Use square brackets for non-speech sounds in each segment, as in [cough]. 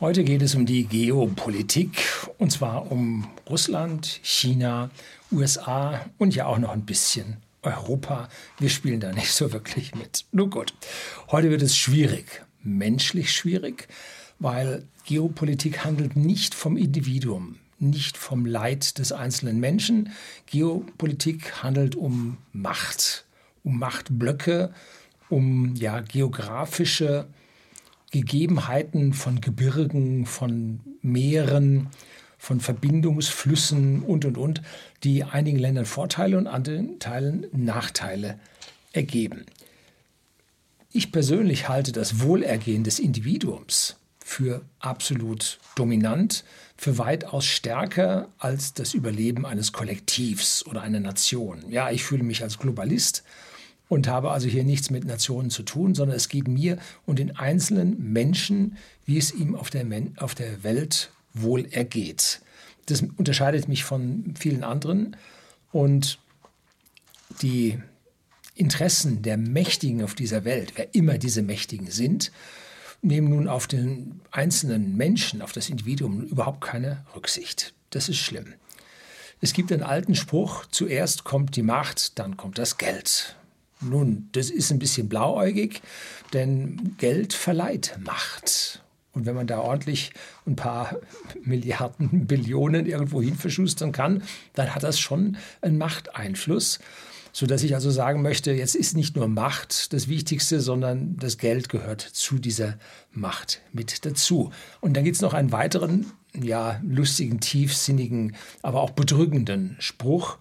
Heute geht es um die Geopolitik und zwar um Russland, China, USA und ja auch noch ein bisschen Europa. Wir spielen da [laughs] nicht so wirklich mit. Nur gut. Heute wird es schwierig, menschlich schwierig, weil Geopolitik handelt nicht vom Individuum, nicht vom Leid des einzelnen Menschen. Geopolitik handelt um Macht, um Machtblöcke, um ja geografische Gegebenheiten von Gebirgen, von Meeren, von Verbindungsflüssen und, und, und, die einigen Ländern Vorteile und anderen Teilen Nachteile ergeben. Ich persönlich halte das Wohlergehen des Individuums für absolut dominant, für weitaus stärker als das Überleben eines Kollektivs oder einer Nation. Ja, ich fühle mich als Globalist und habe also hier nichts mit Nationen zu tun, sondern es geht mir und den einzelnen Menschen, wie es ihm auf der, auf der Welt wohl ergeht. Das unterscheidet mich von vielen anderen und die Interessen der Mächtigen auf dieser Welt, wer immer diese Mächtigen sind, nehmen nun auf den einzelnen Menschen, auf das Individuum überhaupt keine Rücksicht. Das ist schlimm. Es gibt einen alten Spruch, zuerst kommt die Macht, dann kommt das Geld. Nun, das ist ein bisschen blauäugig, denn Geld verleiht Macht. Und wenn man da ordentlich ein paar [laughs] Milliarden, Billionen irgendwo hin verschustern kann, dann hat das schon einen Machteinfluss. Sodass ich also sagen möchte, jetzt ist nicht nur Macht das Wichtigste, sondern das Geld gehört zu dieser Macht mit dazu. Und dann gibt es noch einen weiteren, ja, lustigen, tiefsinnigen, aber auch bedrückenden Spruch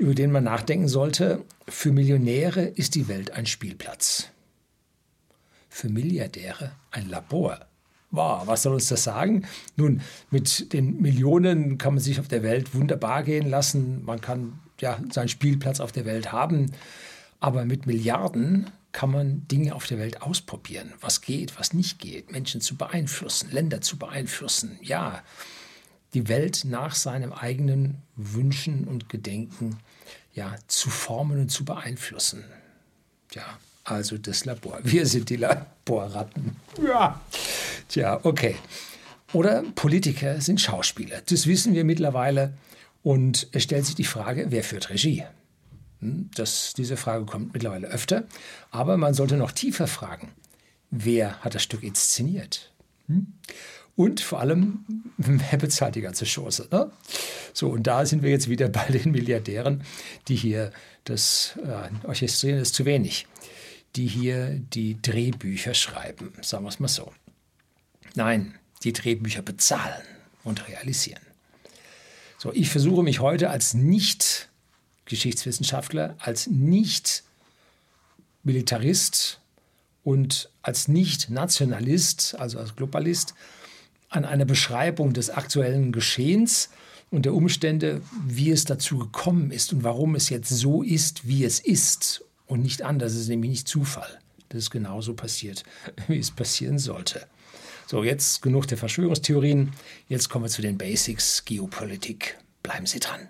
über den man nachdenken sollte. Für Millionäre ist die Welt ein Spielplatz. Für Milliardäre ein Labor. Wow, was soll uns das sagen? Nun, mit den Millionen kann man sich auf der Welt wunderbar gehen lassen. Man kann ja seinen Spielplatz auf der Welt haben. Aber mit Milliarden kann man Dinge auf der Welt ausprobieren. Was geht, was nicht geht. Menschen zu beeinflussen, Länder zu beeinflussen. Ja, die Welt nach seinem eigenen Wünschen und Gedenken ja, zu formen und zu beeinflussen. Ja, also das Labor. [laughs] Wir sind die Laborratten. Ja, tja, okay. Oder Politiker sind Schauspieler. Das wissen wir mittlerweile. Und es stellt sich die Frage, wer führt Regie? Hm, das, diese Frage kommt mittlerweile öfter. Aber man sollte noch tiefer fragen, wer hat das Stück inszeniert? Und vor allem, wer bezahlt die ganze Chose? Ne? So, und da sind wir jetzt wieder bei den Milliardären, die hier das äh, Orchestrieren ist zu wenig, die hier die Drehbücher schreiben, sagen wir es mal so. Nein, die Drehbücher bezahlen und realisieren. So, ich versuche mich heute als Nicht-Geschichtswissenschaftler, als Nicht-Militarist und als Nicht-Nationalist, also als Globalist, an einer Beschreibung des aktuellen Geschehens und der Umstände, wie es dazu gekommen ist und warum es jetzt so ist, wie es ist und nicht anders. Es ist nämlich nicht Zufall. Das ist genauso passiert, [laughs] wie es passieren sollte. So, jetzt genug der Verschwörungstheorien. Jetzt kommen wir zu den Basics Geopolitik. Bleiben Sie dran.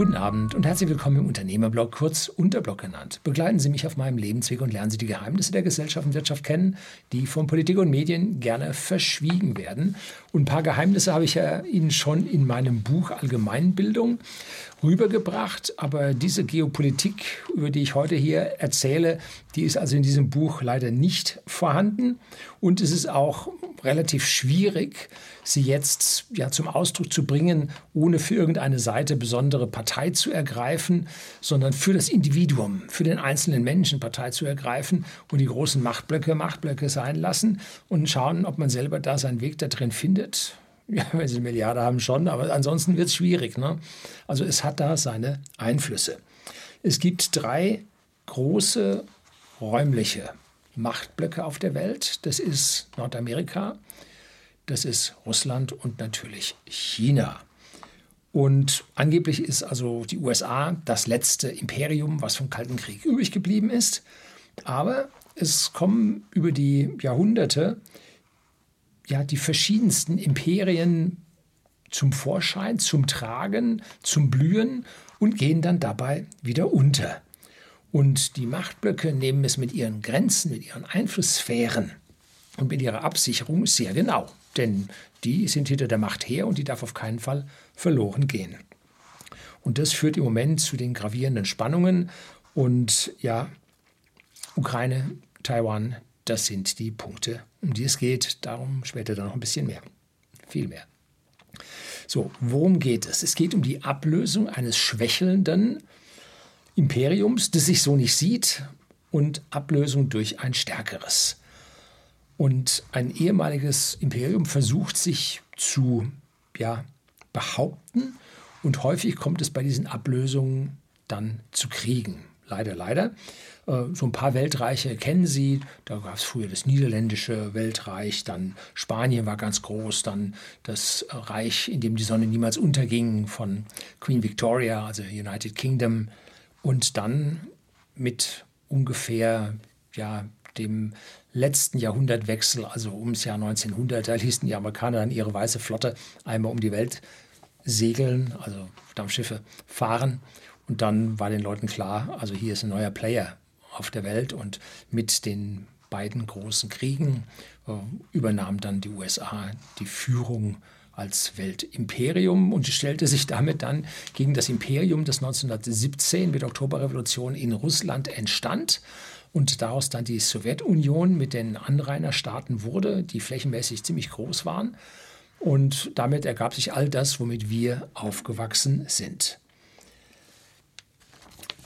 Guten Abend und herzlich willkommen im Unternehmerblog, kurz Unterblog genannt. Begleiten Sie mich auf meinem Lebensweg und lernen Sie die Geheimnisse der Gesellschaft und Wirtschaft kennen, die von Politik und Medien gerne verschwiegen werden. Und ein paar Geheimnisse habe ich ja Ihnen schon in meinem Buch Allgemeinbildung rübergebracht. Aber diese Geopolitik, über die ich heute hier erzähle, die ist also in diesem Buch leider nicht vorhanden. Und es ist auch relativ schwierig, sie jetzt ja zum Ausdruck zu bringen, ohne für irgendeine Seite besondere Partei zu ergreifen, sondern für das Individuum, für den einzelnen Menschen Partei zu ergreifen und die großen Machtblöcke Machtblöcke sein lassen und schauen, ob man selber da seinen Weg da drin findet. [laughs] Ja, wenn sie eine Milliarde haben schon, aber ansonsten wird es schwierig. Ne? Also es hat da seine Einflüsse. Es gibt drei große räumliche Machtblöcke auf der Welt. Das ist Nordamerika, das ist Russland und natürlich China. Und angeblich ist also die USA das letzte Imperium, was vom Kalten Krieg übrig geblieben ist. Aber es kommen über die Jahrhunderte ja die verschiedensten Imperien zum Vorschein, zum Tragen, zum Blühen und gehen dann dabei wieder unter. Und die Machtblöcke nehmen es mit ihren Grenzen, mit ihren Einflusssphären und mit ihrer Absicherung sehr genau. Denn die sind hinter der Macht her und die darf auf keinen Fall verloren gehen. Und das führt im Moment zu den gravierenden Spannungen. Und ja, Ukraine, Taiwan, das sind die Punkte, um die es geht. Darum später dann noch ein bisschen mehr. Viel mehr. So, worum geht es? Es geht um die Ablösung eines schwächelnden Imperiums, das sich so nicht sieht, und Ablösung durch ein stärkeres. Und ein ehemaliges Imperium versucht sich zu ja, behaupten und häufig kommt es bei diesen Ablösungen dann zu Kriegen. Leider, leider. Äh, so ein paar Weltreiche kennen Sie. Da gab es früher das niederländische Weltreich, dann Spanien war ganz groß, dann das Reich, in dem die Sonne niemals unterging von Queen Victoria, also United Kingdom. Und dann mit ungefähr ja, dem letzten Jahrhundertwechsel, also ums Jahr 1900, da ließen die Amerikaner dann ihre weiße Flotte einmal um die Welt segeln, also Dampfschiffe fahren. Und dann war den Leuten klar, also hier ist ein neuer Player auf der Welt. Und mit den beiden großen Kriegen äh, übernahm dann die USA die Führung als Weltimperium und stellte sich damit dann gegen das Imperium, das 1917 mit Oktoberrevolution in Russland entstand und daraus dann die Sowjetunion mit den Anrainerstaaten wurde, die flächenmäßig ziemlich groß waren. Und damit ergab sich all das, womit wir aufgewachsen sind.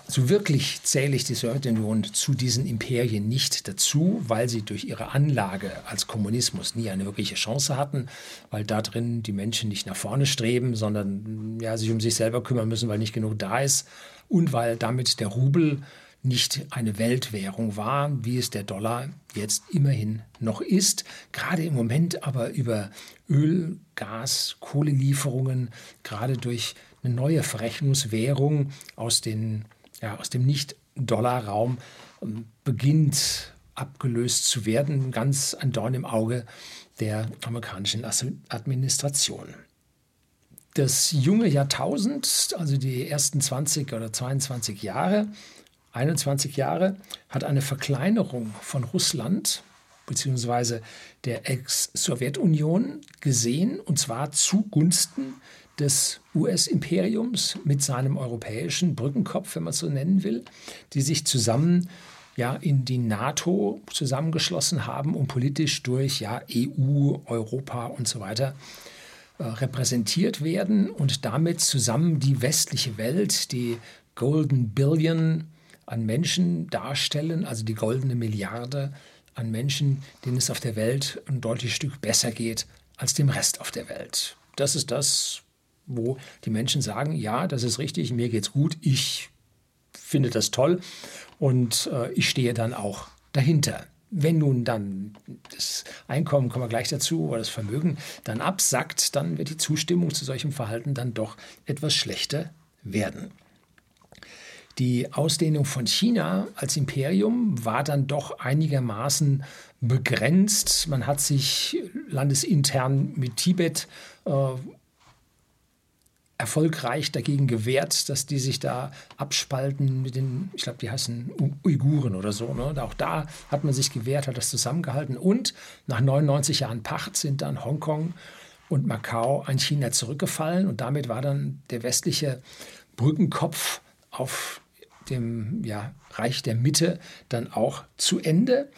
So wirklich zähle ich die Sowjetunion zu diesen Imperien nicht dazu, weil sie durch ihre Anlage als Kommunismus nie eine wirkliche Chance hatten, weil da drin die Menschen nicht nach vorne streben, sondern ja, sich um sich selber kümmern müssen, weil nicht genug da ist und weil damit der Rubel nicht eine Weltwährung war, wie es der Dollar jetzt immerhin noch ist. Gerade im Moment aber über Öl, Gas, Kohlelieferungen, gerade durch eine neue Verrechnungswährung aus den ja, aus dem Nicht-Dollar-Raum ähm, beginnt abgelöst zu werden. Ganz ein Dorn im Auge der amerikanischen Administration. Das junge Jahrtausend, also die ersten 20 oder 22 Jahre, 21 Jahre, hat eine Verkleinerung von Russland bzw. der Ex-Sowjetunion gesehen, und zwar zugunsten des US-Imperiums mit seinem europäischen Brückenkopf, wenn man es so nennen will, die sich zusammen ja, in die NATO zusammengeschlossen haben und politisch durch ja, EU, Europa und so weiter äh, repräsentiert werden und damit zusammen die westliche Welt, die Golden Billion an Menschen darstellen, also die goldene Milliarde an Menschen, denen es auf der Welt ein deutliches Stück besser geht als dem Rest auf der Welt. Das ist das, wo die Menschen sagen, ja, das ist richtig, mir geht's gut, ich finde das toll und äh, ich stehe dann auch dahinter. Wenn nun dann das Einkommen, kommen wir gleich dazu, oder das Vermögen dann absackt, dann wird die Zustimmung zu solchem Verhalten dann doch etwas schlechter werden. Die Ausdehnung von China als Imperium war dann doch einigermaßen begrenzt. Man hat sich landesintern mit Tibet äh, erfolgreich dagegen gewehrt, dass die sich da abspalten mit den, ich glaube, die heißen Uiguren oder so. Ne? Auch da hat man sich gewehrt, hat das zusammengehalten. Und nach 99 Jahren Pacht sind dann Hongkong und Macau an China zurückgefallen. Und damit war dann der westliche Brückenkopf auf dem ja, Reich der Mitte dann auch zu Ende.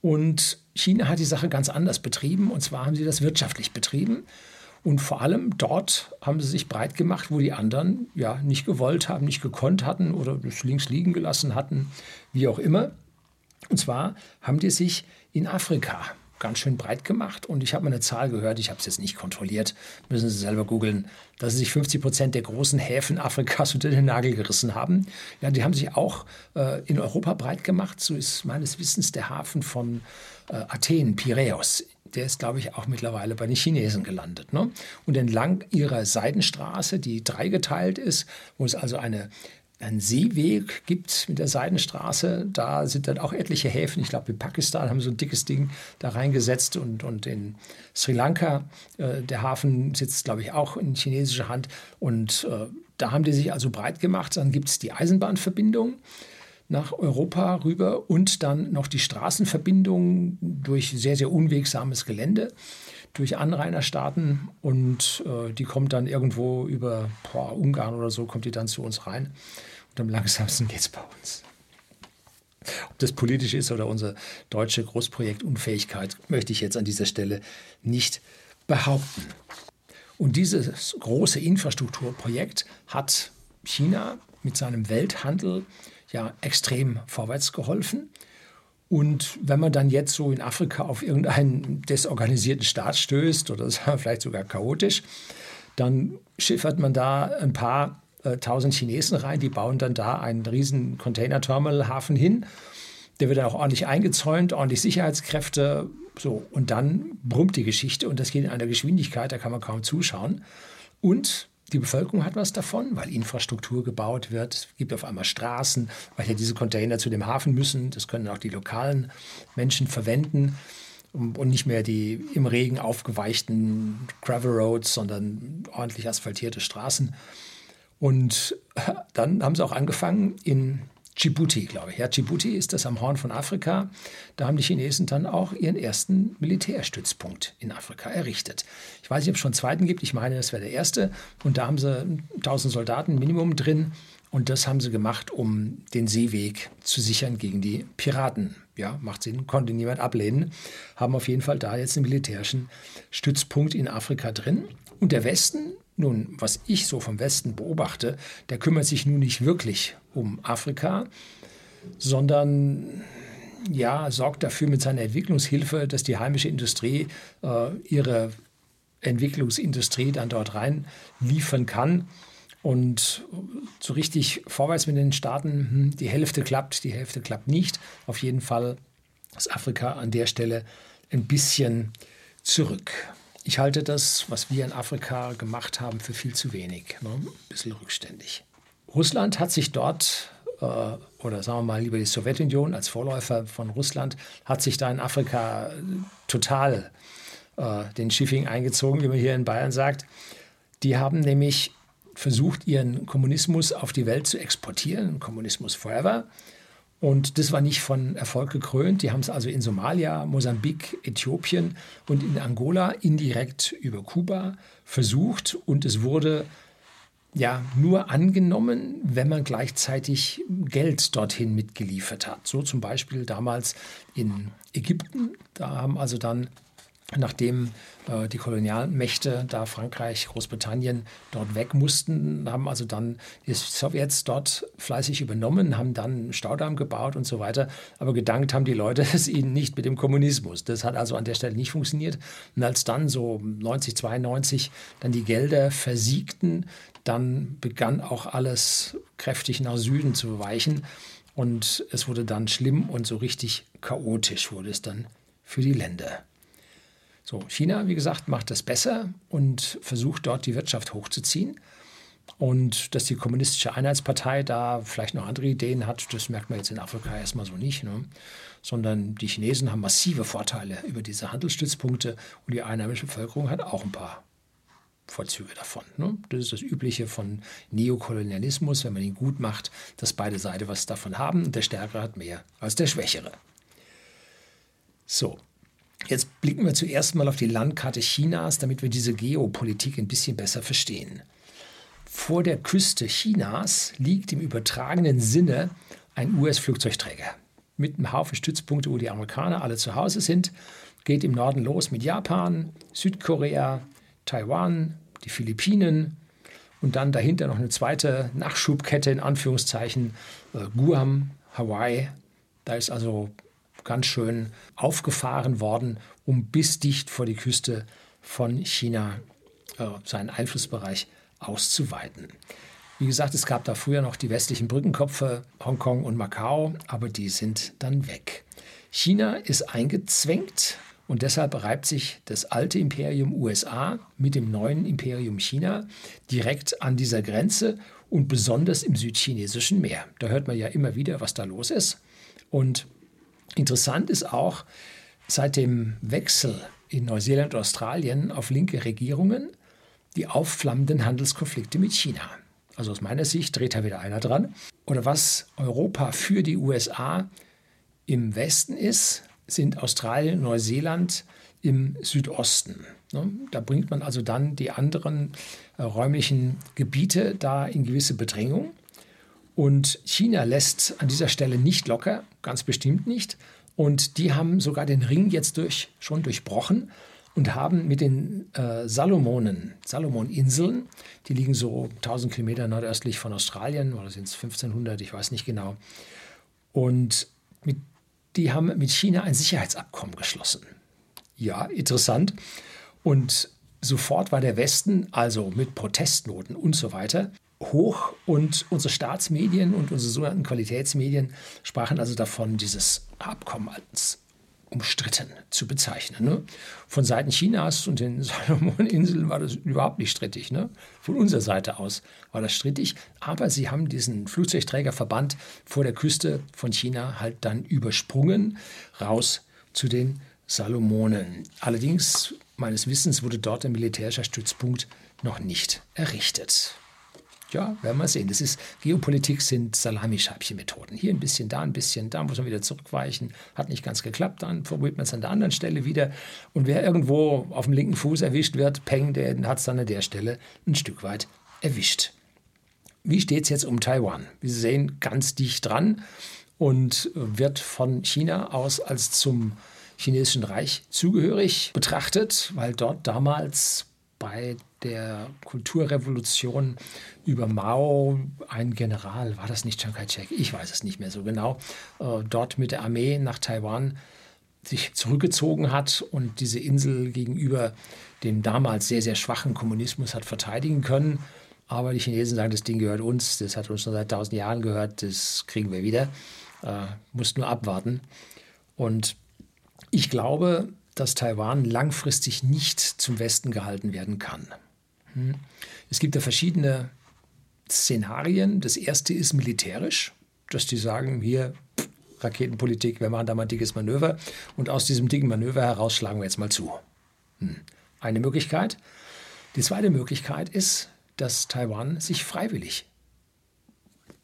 Und China hat die Sache ganz anders betrieben. Und zwar haben sie das wirtschaftlich betrieben. Und vor allem dort haben sie sich breit gemacht, wo die anderen ja nicht gewollt haben, nicht gekonnt hatten oder links liegen gelassen hatten, wie auch immer. Und zwar haben die sich in Afrika ganz schön breit gemacht. Und ich habe mal eine Zahl gehört, ich habe es jetzt nicht kontrolliert, müssen Sie selber googeln, dass sich 50 Prozent der großen Häfen Afrikas [laughs] unter den Nagel gerissen haben. Ja, die haben sich auch äh, in Europa breit gemacht. So ist meines Wissens der Hafen von äh, Athen, Piräus der ist, glaube ich, auch mittlerweile bei den Chinesen gelandet. Ne? Und entlang ihrer Seidenstraße, die dreigeteilt ist, wo es also eine einen Seeweg gibt mit der Seidenstraße. Da sind dann auch etliche Häfen. Ich glaube, in Pakistan haben so ein dickes Ding da reingesetzt und, und in Sri Lanka, äh, der Hafen sitzt, glaube ich, auch in chinesischer Hand. Und äh, da haben die sich also breit gemacht. Dann gibt es die Eisenbahnverbindung nach Europa rüber und dann noch die Straßenverbindung durch sehr, sehr unwegsames Gelände, durch Anrainerstaaten und äh, die kommt dann irgendwo über boah, Ungarn oder so, kommt die dann zu uns rein. Und am langsamsten geht es bei uns. Ob das politisch ist oder unsere deutsche Großprojektunfähigkeit, möchte ich jetzt an dieser Stelle nicht behaupten. Und dieses große Infrastrukturprojekt hat China mit seinem Welthandel ja extrem vorwärts geholfen. Und wenn man dann jetzt so in Afrika auf irgendeinen desorganisierten Staat stößt oder [laughs] vielleicht sogar chaotisch, dann schiffert man da ein paar äh, tausend Chinesen rein, die bauen dann da einen riesen Container-Terminal-Hafen hin. Der wird dann auch ordentlich eingezäunt, ordentlich Sicherheitskräfte. So, und dann brummt die Geschichte und das geht in einer Geschwindigkeit, da kann man kaum zuschauen. Und die Bevölkerung hat was davon, weil Infrastruktur gebaut wird. Es gibt auf einmal Straßen, weil ja diese Container zu dem Hafen müssen. Das können auch die lokalen Menschen verwenden und nicht mehr die im Regen aufgeweichten Gravel Roads, sondern ordentlich asphaltierte Straßen. Und dann haben sie auch angefangen in Djibouti, glaube ich. Ja, Djibouti ist das am Horn von Afrika. Da haben die Chinesen dann auch ihren ersten Militärstützpunkt in Afrika errichtet. Ich weiß nicht, ob es schon einen zweiten gibt. Ich meine, das wäre der erste. Und da haben sie 1000 Soldaten Minimum drin. Und das haben sie gemacht, um den Seeweg zu sichern gegen die Piraten. Ja, macht Sinn, konnte niemand ablehnen. Haben auf jeden Fall da jetzt einen militärischen Stützpunkt in Afrika drin. Und der Westen nun, was ich so vom Westen beobachte, der kümmert sich nun nicht wirklich um Afrika, sondern ja, sorgt dafür mit seiner Entwicklungshilfe, dass die heimische Industrie äh, ihre Entwicklungsindustrie dann dort rein liefern kann. Und so richtig vorwärts mit den Staaten, hm, die Hälfte klappt, die Hälfte klappt nicht. Auf jeden Fall ist Afrika an der Stelle ein bisschen zurück. Ich halte das, was wir in Afrika gemacht haben, für viel zu wenig. Ne? Ein bisschen rückständig. Russland hat sich dort, äh, oder sagen wir mal lieber die Sowjetunion als Vorläufer von Russland, hat sich da in Afrika total äh, den Schiffing eingezogen, wie man hier in Bayern sagt. Die haben nämlich versucht, ihren Kommunismus auf die Welt zu exportieren, Kommunismus forever. Und das war nicht von Erfolg gekrönt. Die haben es also in Somalia, Mosambik, Äthiopien und in Angola indirekt über Kuba versucht. Und es wurde ja nur angenommen, wenn man gleichzeitig Geld dorthin mitgeliefert hat. So zum Beispiel damals in Ägypten. Da haben also dann nachdem äh, die Kolonialmächte, da Frankreich, Großbritannien, dort weg mussten, haben also dann die Sowjets dort fleißig übernommen, haben dann einen Staudamm gebaut und so weiter. Aber gedankt haben die Leute [laughs] es ihnen nicht mit dem Kommunismus. Das hat also an der Stelle nicht funktioniert. Und als dann so 90, 92 dann die Gelder versiegten, dann begann auch alles kräftig nach Süden zu weichen. Und es wurde dann schlimm und so richtig chaotisch wurde es dann für die Länder. So, China, wie gesagt, macht das besser und versucht dort die Wirtschaft hochzuziehen. Und dass die Kommunistische Einheitspartei da vielleicht noch andere Ideen hat, das merkt man jetzt in Afrika erstmal so nicht. Ne? Sondern die Chinesen haben massive Vorteile über diese Handelsstützpunkte und die einheimische Bevölkerung hat auch ein paar Vorzüge davon. Ne? Das ist das Übliche von Neokolonialismus, wenn man ihn gut macht, dass beide Seiten was davon haben und der Stärkere hat mehr als der Schwächere. So, Jetzt blicken wir zuerst mal auf die Landkarte Chinas, damit wir diese Geopolitik ein bisschen besser verstehen. Vor der Küste Chinas liegt im übertragenen Sinne ein US-Flugzeugträger mit einem Haufen Stützpunkte, wo die Amerikaner alle zu Hause sind. Geht im Norden los mit Japan, Südkorea, Taiwan, die Philippinen und dann dahinter noch eine zweite Nachschubkette in Anführungszeichen, äh, Guam, Hawaii. Da ist also ganz schön aufgefahren worden, um bis dicht vor die Küste von China äh, seinen Einflussbereich auszuweiten. Wie gesagt, es gab da früher noch die westlichen Brückenkopfe, Hongkong und Macau, aber die sind dann weg. China ist eingezwängt und deshalb reibt sich das alte Imperium USA mit dem neuen Imperium China direkt an dieser Grenze und besonders im südchinesischen Meer. Da hört man ja immer wieder, was da los ist. Und Interessant ist auch, seit dem Wechsel in Neuseeland und Australien auf linke Regierungen die aufflammenden Handelskonflikte mit China. Also aus meiner Sicht dreht da wieder einer dran. Oder was Europa für die USA im Westen ist, sind Australien, Neuseeland im Südosten. Ne? Da bringt man also dann die anderen äh, räumlichen Gebiete da in gewisse Bedrängung. Und China lässt an dieser Stelle nicht locker, ganz bestimmt nicht. Und die haben sogar den Ring jetzt durch, schon durchbrochen und haben mit den äh, Salomonen, Salomoninseln, die liegen so 1000 Kilometer nordöstlich von Australien, oder sind es 1500, ich weiß nicht genau. Und mit, die haben mit China ein Sicherheitsabkommen geschlossen. Ja, interessant. Und sofort war der Westen, also mit Protestnoten und so weiter, hoch und unsere Staatsmedien und unsere sogenannten Qualitätsmedien sprachen also davon, dieses Abkommen als umstritten zu bezeichnen. Ne? Von Seiten Chinas und den [laughs] Salomoninseln war das überhaupt nicht strittig. Ne? Von unserer Seite aus war das strittig. Aber sie haben diesen Flugzeugträgerverband vor der Küste von China halt dann übersprungen, raus zu den Salomonen. Allerdings, meines Wissens, wurde dort ein militärischer Stützpunkt noch nicht errichtet. Ja, werden wir sehen. Das ist, Geopolitik sind Salamischeibchen-Methoden. Hier ein bisschen, da ein bisschen, da muss man wieder zurückweichen. Hat nicht ganz geklappt, dann probiert man es an der anderen Stelle wieder. Und wer irgendwo auf dem linken Fuß erwischt wird, Peng, der hat es dann an der Stelle ein Stück weit erwischt. Wie steht es jetzt um Taiwan? Wir sehen ganz dicht dran und wird von China aus als zum chinesischen Reich zugehörig betrachtet, weil dort damals bei der Kulturrevolution über Mao ein General, war das nicht Chiang Kai-shek? Ich weiß es nicht mehr so genau, äh, dort mit der Armee nach Taiwan sich zurückgezogen hat und diese Insel gegenüber dem damals sehr, sehr schwachen Kommunismus hat verteidigen können. Aber die Chinesen sagen, das Ding gehört uns, das hat uns schon seit tausend Jahren gehört, das kriegen wir wieder. Äh, muss nur abwarten. Und ich glaube, dass Taiwan langfristig nicht zum Westen gehalten werden kann. Hm. Es gibt da verschiedene Szenarien. Das erste ist militärisch, dass die sagen, hier Raketenpolitik, wir machen da mal ein dickes Manöver und aus diesem dicken Manöver heraus schlagen wir jetzt mal zu. Hm. Eine Möglichkeit. Die zweite Möglichkeit ist, dass Taiwan sich freiwillig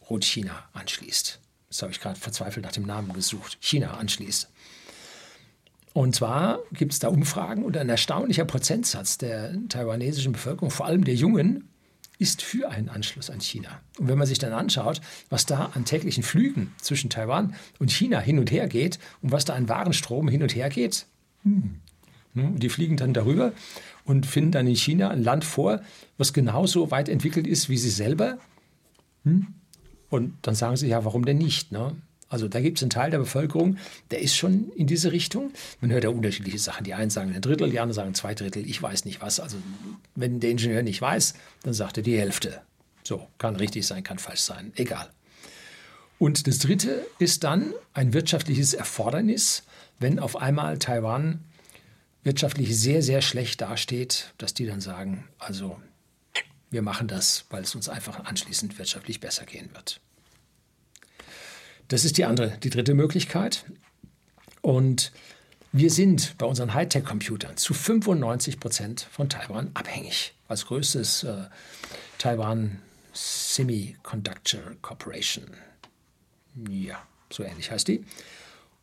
Rot-China anschließt. Das habe ich gerade verzweifelt nach dem Namen gesucht. China anschließt. Und zwar gibt es da Umfragen und ein erstaunlicher Prozentsatz der taiwanesischen Bevölkerung, vor allem der Jungen, ist für einen Anschluss an China. Und wenn man sich dann anschaut, was da an täglichen Flügen zwischen Taiwan und China hin und her geht und was da an Warenstrom hin und her geht, hm, ne, die fliegen dann darüber und finden dann in China ein Land vor, was genauso weit entwickelt ist wie sie selber. Hm? Und dann sagen sie, ja, warum denn nicht? Ne? Also da gibt es einen Teil der Bevölkerung, der ist schon in diese Richtung. Man hört ja unterschiedliche Sachen. Die einen sagen ein Drittel, die anderen sagen zwei Drittel. Ich weiß nicht was. Also wenn der Ingenieur nicht weiß, dann sagt er die Hälfte. So, kann richtig sein, kann falsch sein. Egal. Und das Dritte ist dann ein wirtschaftliches Erfordernis, wenn auf einmal Taiwan wirtschaftlich sehr, sehr schlecht dasteht, dass die dann sagen, also wir machen das, weil es uns einfach anschließend wirtschaftlich besser gehen wird. Das ist die andere, die dritte Möglichkeit. Und wir sind bei unseren Hightech-Computern zu 95 Prozent von Taiwan abhängig. Als größtes äh, Taiwan Semiconductor Corporation. Ja, so ähnlich heißt die.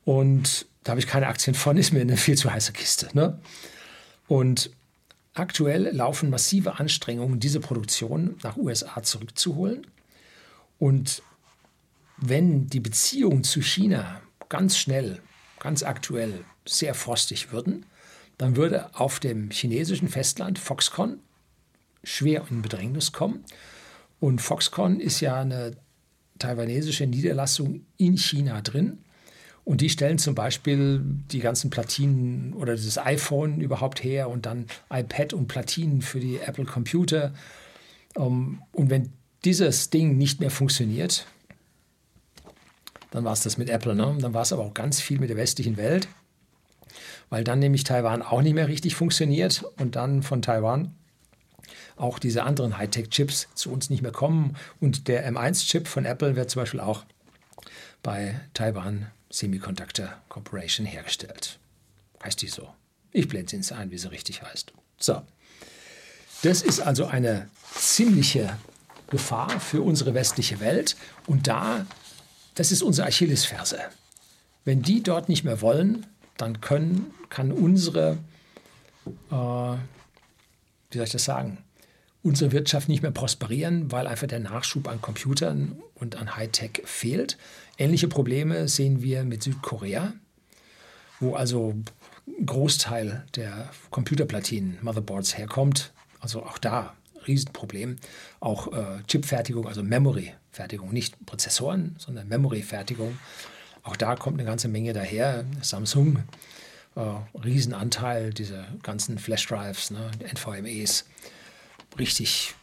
Und da habe ich keine Aktien von, ist mir eine viel zu heiße Kiste. Ne? Und aktuell laufen massive Anstrengungen, diese Produktion nach USA zurückzuholen. Und wenn die Beziehungen zu China ganz schnell, ganz aktuell sehr frostig würden, dann würde auf dem chinesischen Festland Foxconn schwer in Bedrängnis kommen. Und Foxconn ist ja eine taiwanesische Niederlassung in China drin. Und die stellen zum Beispiel die ganzen Platinen oder das iPhone überhaupt her und dann iPad und Platinen für die Apple Computer. Und wenn dieses Ding nicht mehr funktioniert, dann war es das mit Apple. Ne? Dann war es aber auch ganz viel mit der westlichen Welt, weil dann nämlich Taiwan auch nicht mehr richtig funktioniert und dann von Taiwan auch diese anderen Hightech-Chips zu uns nicht mehr kommen. Und der M1-Chip von Apple wird zum Beispiel auch bei Taiwan Semiconductor Corporation hergestellt. Heißt die so? Ich blende es ein, wie sie richtig heißt. So. Das ist also eine ziemliche Gefahr für unsere westliche Welt. Und da, das ist unsere Achillesferse. Wenn die dort nicht mehr wollen, dann können, kann unsere, äh, wie soll ich das sagen, unsere Wirtschaft nicht mehr prosperieren, weil einfach der Nachschub an Computern und an Hightech fehlt. Ähnliche Probleme sehen wir mit Südkorea, wo also ein Großteil der Computerplatinen, Motherboards herkommt. Also auch da Riesenproblem. Auch äh, Chipfertigung, also Memory-Fertigung, nicht Prozessoren, sondern Memory-Fertigung. Auch da kommt eine ganze Menge daher. Samsung, äh, Riesenanteil dieser ganzen Flash-Drives, ne, NVMEs. Richtig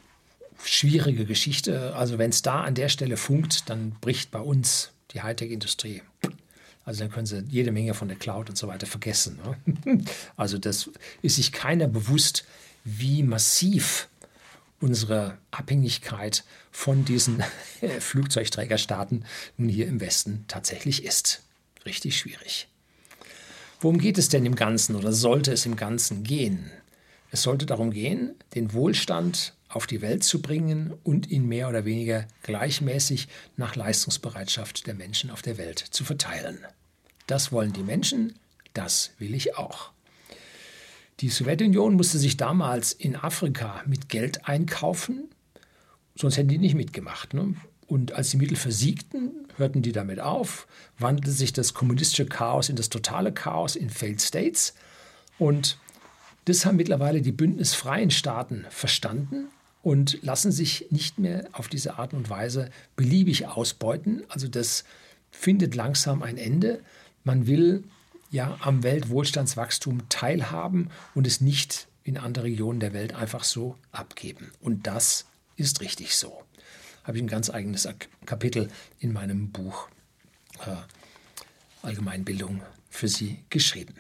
schwierige Geschichte. Also wenn es da an der Stelle funkt, dann bricht bei uns die Hightech-Industrie. Also dann können Sie jede Menge von der Cloud und so weiter vergessen. Ne? [laughs] Also das ist sich keiner bewusst, wie massiv unsere Abhängigkeit von diesen [laughs] Flugzeugträgerstaaten nun hier im Westen tatsächlich ist. Richtig schwierig. Worum geht es denn im Ganzen oder sollte es im Ganzen gehen? Es sollte darum gehen, den Wohlstand auf die Welt zu bringen und ihn mehr oder weniger gleichmäßig nach Leistungsbereitschaft der Menschen auf der Welt zu verteilen. Das wollen die Menschen, das will ich auch. Die Sowjetunion musste sich damals in Afrika mit Geld einkaufen, sonst hätten die nicht mitgemacht. Ne? Und als die Mittel versiegten, hörten die damit auf, wandelte sich das kommunistische Chaos in das totale Chaos in Failed States. Und das haben mittlerweile die bündnisfreien Staaten verstanden und lassen sich nicht mehr auf diese Art und Weise beliebig ausbeuten. Also das findet langsam ein Ende. Man will ja am Weltwohlstandswachstum teilhaben und es nicht in andere Regionen der Welt einfach so abgeben. Und das ist richtig so. Habe ich ein ganz eigenes Kapitel in meinem Buch äh, Allgemeinbildung für Sie geschrieben.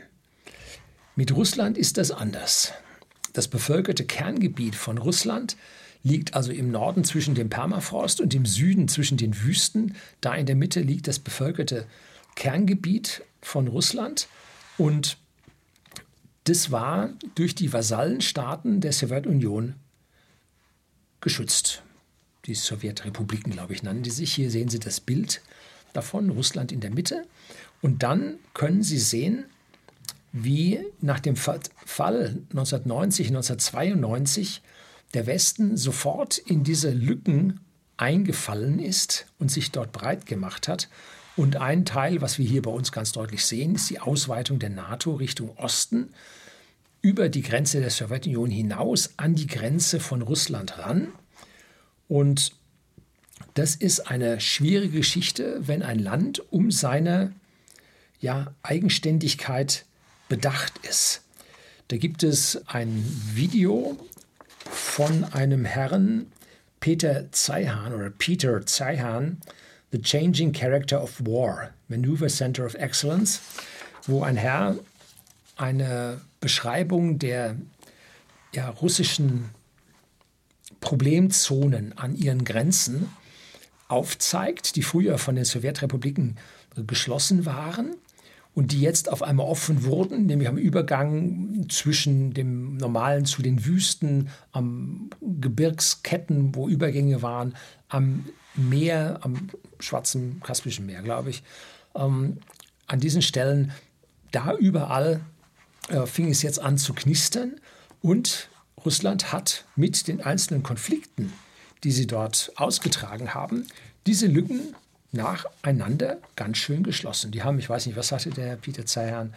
Mit Russland ist das anders. Das bevölkerte Kerngebiet von Russland liegt also im Norden zwischen dem Permafrost und im Süden zwischen den Wüsten. Da in der Mitte liegt das bevölkerte Kerngebiet von Russland und das war durch die Vasallenstaaten der Sowjetunion geschützt. Die Sowjetrepubliken, glaube ich, nannten die sich. Hier sehen Sie das Bild davon, Russland in der Mitte. Und dann können Sie sehen, wie nach dem Fall 1990, 1992 der Westen sofort in diese Lücken eingefallen ist und sich dort breit gemacht hat und ein Teil, was wir hier bei uns ganz deutlich sehen, ist die Ausweitung der NATO Richtung Osten über die Grenze der Sowjetunion hinaus an die Grenze von Russland ran. Und das ist eine schwierige Geschichte, wenn ein Land um seine ja, Eigenständigkeit bedacht ist. Da gibt es ein Video von einem Herrn, Peter Zeihan oder Peter Zeihan, The Changing Character of War, Maneuver Center of Excellence, wo ein Herr eine Beschreibung der ja, russischen Problemzonen an ihren Grenzen aufzeigt, die früher von den Sowjetrepubliken geschlossen waren und die jetzt auf einmal offen wurden, nämlich am Übergang zwischen dem Normalen zu den Wüsten, am Gebirgsketten, wo Übergänge waren, am Meer, am Schwarzen Kaspischen Meer, glaube ich. Ähm, an diesen Stellen, da überall äh, fing es jetzt an zu knistern und Russland hat mit den einzelnen Konflikten, die sie dort ausgetragen haben, diese Lücken nacheinander ganz schön geschlossen. Die haben, ich weiß nicht, was sagte der Peter Zeihan,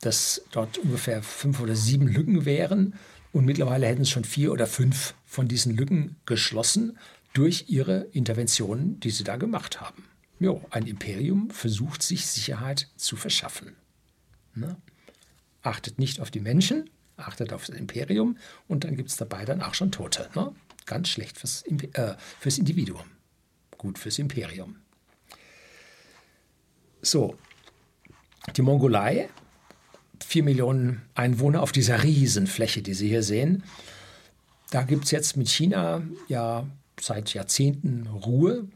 dass dort ungefähr fünf oder sieben Lücken wären und mittlerweile hätten es schon vier oder fünf von diesen Lücken geschlossen durch ihre Interventionen, die sie da gemacht haben. Jo, ein Imperium versucht sich Sicherheit zu verschaffen. Ne? Achtet nicht auf die Menschen, achtet auf das Imperium und dann gibt es dabei dann auch schon Tote. Ne? Ganz schlecht fürs, äh, fürs Individuum, gut fürs Imperium. So, die Mongolei, vier Millionen Einwohner auf dieser Riesenfläche, die Sie hier sehen. Da gibt es jetzt mit China ja seit Jahrzehnten Ruhe.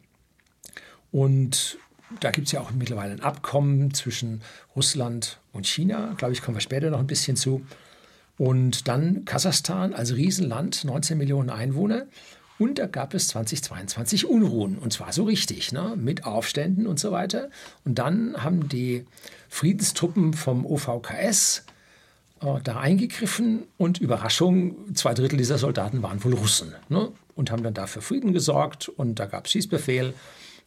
Und da gibt es ja auch mittlerweile ein Abkommen zwischen Russland und China. Glaube ich, kommen wir später noch ein bisschen zu. Und dann Kasachstan als Riesenland, 19 Millionen Einwohner. Und da gab es 2022 Unruhen, und zwar so richtig, ne? mit Aufständen und so weiter. Und dann haben die Friedenstruppen vom OVKS äh, da eingegriffen und Überraschung, zwei Drittel dieser Soldaten waren wohl Russen ne? und haben dann dafür Frieden gesorgt. Und da gab es Schießbefehl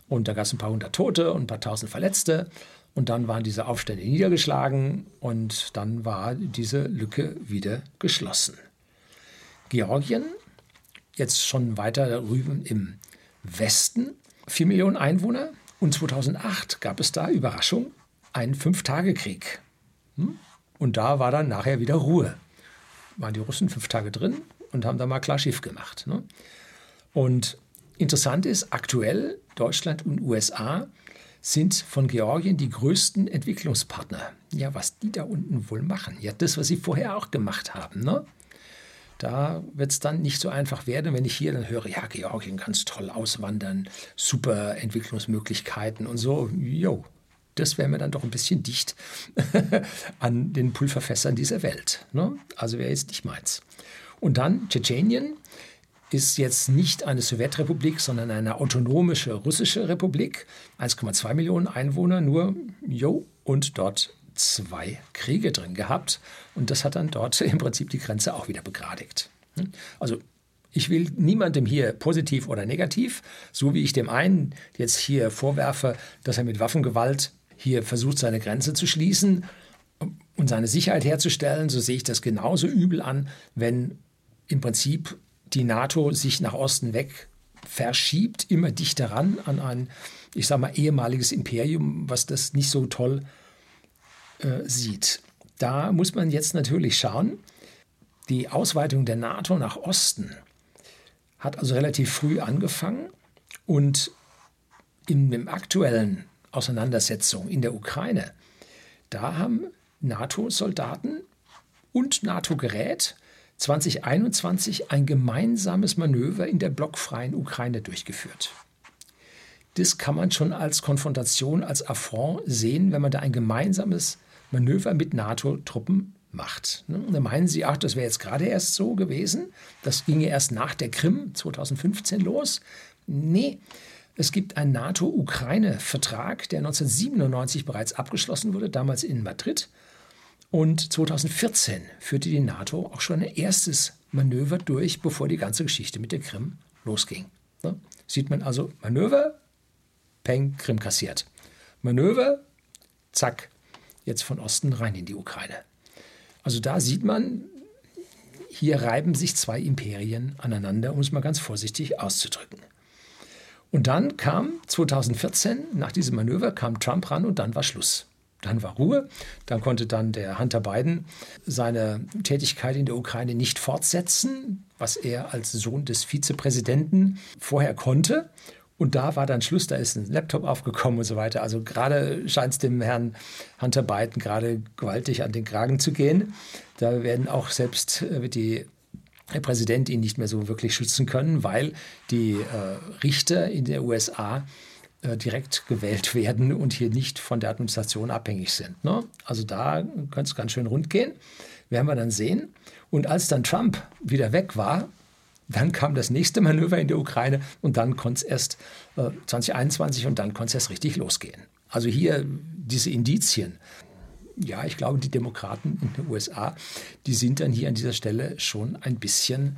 und da gab es ein paar hundert Tote und ein paar tausend Verletzte. Und dann waren diese Aufstände niedergeschlagen und dann war diese Lücke wieder geschlossen. Georgien jetzt schon weiter drüben im Westen, 4 Millionen Einwohner. Und 2008 gab es da, Überraschung, einen Fünf-Tage-Krieg. Hm? Und da war dann nachher wieder Ruhe. Waren die Russen fünf Tage drin und haben da mal klar Schiff gemacht. Ne? Und interessant ist, aktuell Deutschland und USA sind von Georgien die größten Entwicklungspartner. Ja, was die da unten wohl machen. Ja, das, was sie vorher auch gemacht haben. Ne? Da wird es dann nicht so einfach werden, wenn ich hier dann höre, ja, Georgien ganz toll auswandern, super Entwicklungsmöglichkeiten und so. Jo, das wäre mir dann doch ein bisschen dicht [laughs] an den Pulverfässern dieser Welt. Ne? Also wäre jetzt nicht meins. Und dann Tschetschenien ist jetzt nicht eine Sowjetrepublik, sondern eine autonomische russische Republik. 1,2 Millionen Einwohner nur, jo, und dort zwei Kriege drin gehabt. Und das hat dann dort [laughs] im Prinzip die Grenze auch wieder begradigt. Hm? Also ich will niemandem hier positiv oder negativ, so wie ich dem einen jetzt hier vorwerfe, dass er mit Waffengewalt hier versucht, seine Grenze zu schließen und seine Sicherheit herzustellen, so sehe ich das genauso übel an, wenn im Prinzip die NATO sich nach Osten weg verschiebt, immer dichter ran an ein, ich sage mal, ehemaliges Imperium, was das nicht so toll äh, sieht. Da muss man jetzt natürlich schauen, die Ausweitung der NATO nach Osten hat also relativ früh angefangen und in dem aktuellen Auseinandersetzung in der Ukraine, da haben NATO-Soldaten und NATO-Gerät 2021 ein gemeinsames Manöver in der blockfreien Ukraine durchgeführt. Das kann man schon als Konfrontation, als Affront sehen, wenn man da ein gemeinsames Manöver mit NATO-Truppen macht. Und dann meinen Sie, ach, das wäre jetzt gerade erst so gewesen. Das ginge erst nach der Krim 2015 los. Nee, es gibt einen NATO-Ukraine-Vertrag, der 1997 bereits abgeschlossen wurde, damals in Madrid. Und 2014 führte die NATO auch schon ein erstes Manöver durch, bevor die ganze Geschichte mit der Krim losging. Ne? Sieht man also Manöver, Peng, Krim kassiert. Manöver, zack, jetzt von Osten rein in die Ukraine. Also da sieht man, hier reiben sich zwei Imperien aneinander, um es mal ganz vorsichtig auszudrücken. Und dann kam 2014, nach diesem Manöver, kam Trump ran und dann war Schluss. Dann war Ruhe. Dann konnte dann der Hunter Biden seine Tätigkeit in der Ukraine nicht fortsetzen, was er als Sohn des Vizepräsidenten vorher konnte. Und da war dann Schluss, da ist ein Laptop aufgekommen und so weiter. Also gerade scheint es dem Herrn Hunter Biden gerade gewaltig an den Kragen zu gehen. Da werden auch selbst äh, die der Präsident ihn nicht mehr so wirklich schützen können, weil die äh, Richter in der USA äh, direkt gewählt [laughs] werden und hier nicht von der Administration abhängig sind. Ne? Also da könnte es ganz schön rund gehen. Werden wir dann sehen. Und als dann Trump wieder weg war, dann kam das nächste Manöver in der Ukraine und dann konnte es erst äh, 2021 und dann konnte es erst richtig losgehen. Also hier diese Indizien, ja, ich glaube, die Demokraten in den USA, die sind dann hier an dieser Stelle schon ein bisschen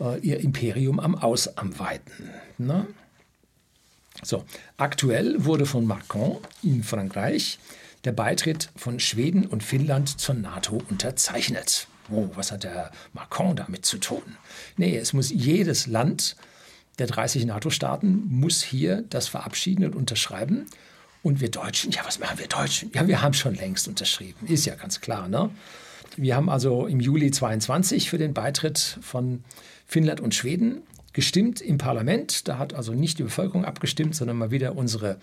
äh, ihr Imperium am Aus am Weiten. Ne? So, aktuell wurde von Macron in Frankreich der Beitritt von Schweden und Finnland zur NATO unterzeichnet. Oh, was hat der Macron damit zu tun? Nee, es muss jedes Land der 30 NATO-Staaten muss hier das verabschieden und unterschreiben. Und wir Deutschen, ja, was machen wir Deutschen? Ja, wir haben schon längst unterschrieben, ist ja ganz klar. Ne? Wir haben also im Juli 22 für den Beitritt von Finnland und Schweden gestimmt im Parlament. Da hat also nicht die Bevölkerung abgestimmt, sondern mal wieder unsere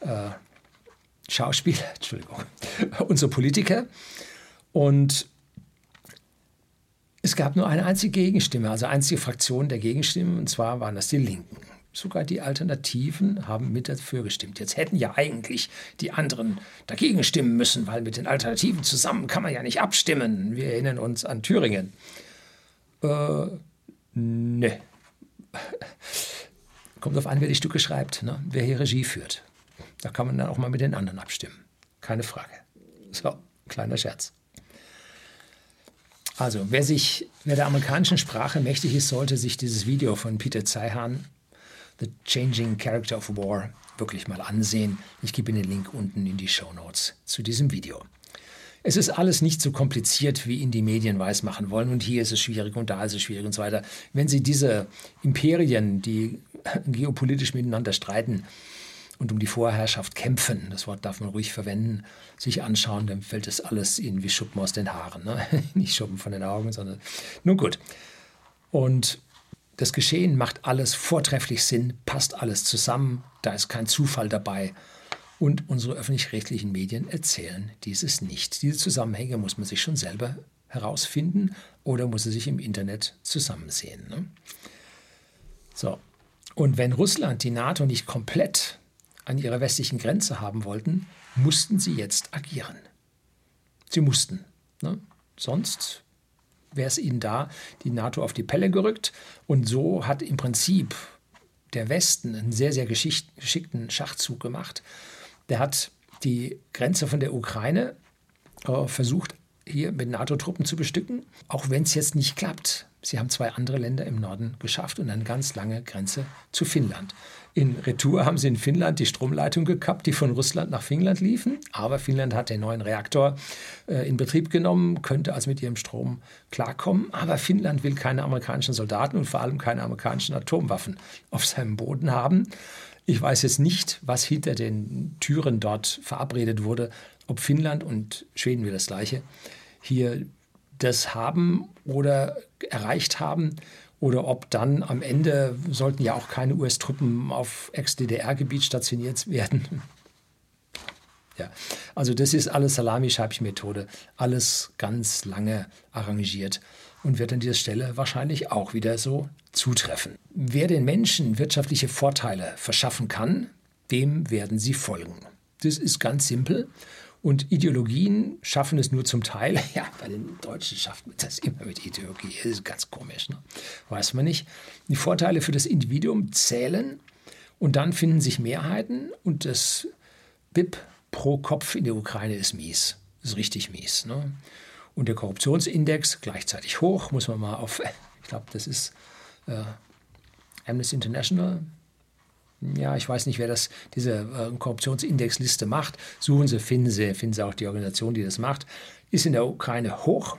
äh, Schauspieler, [laughs] Entschuldigung, [laughs] unsere Politiker. Und es gab nur eine einzige Gegenstimme, also einzige Fraktion der Gegenstimmen, und zwar waren das die Linken. Sogar die Alternativen haben mit dafür gestimmt. Jetzt hätten ja eigentlich die anderen dagegen stimmen müssen, weil mit den Alternativen zusammen kann man ja nicht abstimmen. Wir erinnern uns an Thüringen. Äh, ne. [laughs] kommt auf an, wer die Stücke schreibt, ne? wer hier Regie führt. Da kann man dann auch mal mit den anderen abstimmen. Keine Frage. So, kleiner Scherz. Also, wer, sich, wer der amerikanischen Sprache mächtig ist, sollte sich dieses Video von Peter Zeihan, The Changing Character of War, wirklich mal ansehen. Ich gebe Ihnen den Link unten in die Show Notes zu diesem Video. Es ist alles nicht so kompliziert, wie Ihnen die Medien weismachen wollen. Und hier ist es schwierig und da ist es schwierig und so weiter. Wenn Sie diese Imperien, die geopolitisch miteinander streiten, und um die Vorherrschaft kämpfen, das Wort darf man ruhig verwenden, sich anschauen, dann fällt das alles Ihnen wie Schuppen aus den Haaren. Ne? [laughs] Nicht Schuppen von den Augen, sondern nun gut. Und das Geschehen macht alles vortrefflich Sinn, passt alles zusammen, da ist kein Zufall dabei. Und unsere öffentlich-rechtlichen Medien erzählen dieses nicht. Diese Zusammenhänge muss man sich schon selber herausfinden oder muss er sich im Internet zusammensehen. Ne? So. Und wenn Russland die NATO nicht komplett an ihrer westlichen Grenze haben wollten, mussten sie jetzt agieren. Sie mussten. Ne? Sonst wäre es ihnen da die NATO auf die Pelle gerückt. Und so hat im Prinzip der Westen einen sehr, sehr geschickten Schachzug gemacht. Der hat die Grenze von der Ukraine äh, versucht, hier mit NATO-Truppen zu bestücken, auch wenn es jetzt nicht klappt. Sie haben zwei andere Länder im Norden geschafft und eine ganz lange Grenze zu Finnland. In Retour haben sie in Finnland die Stromleitung gekappt, die von Russland nach Finnland liefen. Aber Finnland hat den neuen Reaktor äh, in Betrieb genommen, könnte also mit ihrem Strom klarkommen. Aber Finnland will keine amerikanischen Soldaten und vor allem keine amerikanischen Atomwaffen auf seinem Boden haben. Ich weiß jetzt nicht, was hinter den Türen dort verabredet wurde, ob Finnland und Schweden will das gleiche hier das haben oder erreicht haben oder ob dann am Ende sollten ja auch keine US-Truppen auf Ex-DDR-Gebiet stationiert werden. ja, also das ist alles Salamischeibchen-Methode, alles ganz lange arrangiert und wird an dieser Stelle wahrscheinlich auch wieder so zutreffen. Wer den Menschen wirtschaftliche Vorteile verschaffen kann, dem werden sie folgen. Das ist ganz simpel und Ideologien schaffen es nur zum Teil. [laughs] Ja, bei den Deutschen schafft man das immer mit Ideologie. Das ist ganz komisch. Ne? Weiß man nicht. Die Vorteile für das Individuum zählen und dann finden sich Mehrheiten und das BIP pro Kopf in der Ukraine ist mies. Ist richtig mies. Ne? Und der Korruptionsindex gleichzeitig hoch, muss man mal auf, [laughs] ich glaube, das ist äh, Amnesty International, ja, ich weiß nicht, wer das, diese äh, Korruptionsindexliste macht. Suchen Sie, finden Sie, finden Sie auch die Organisation, die das macht. Ist in der Ukraine hoch.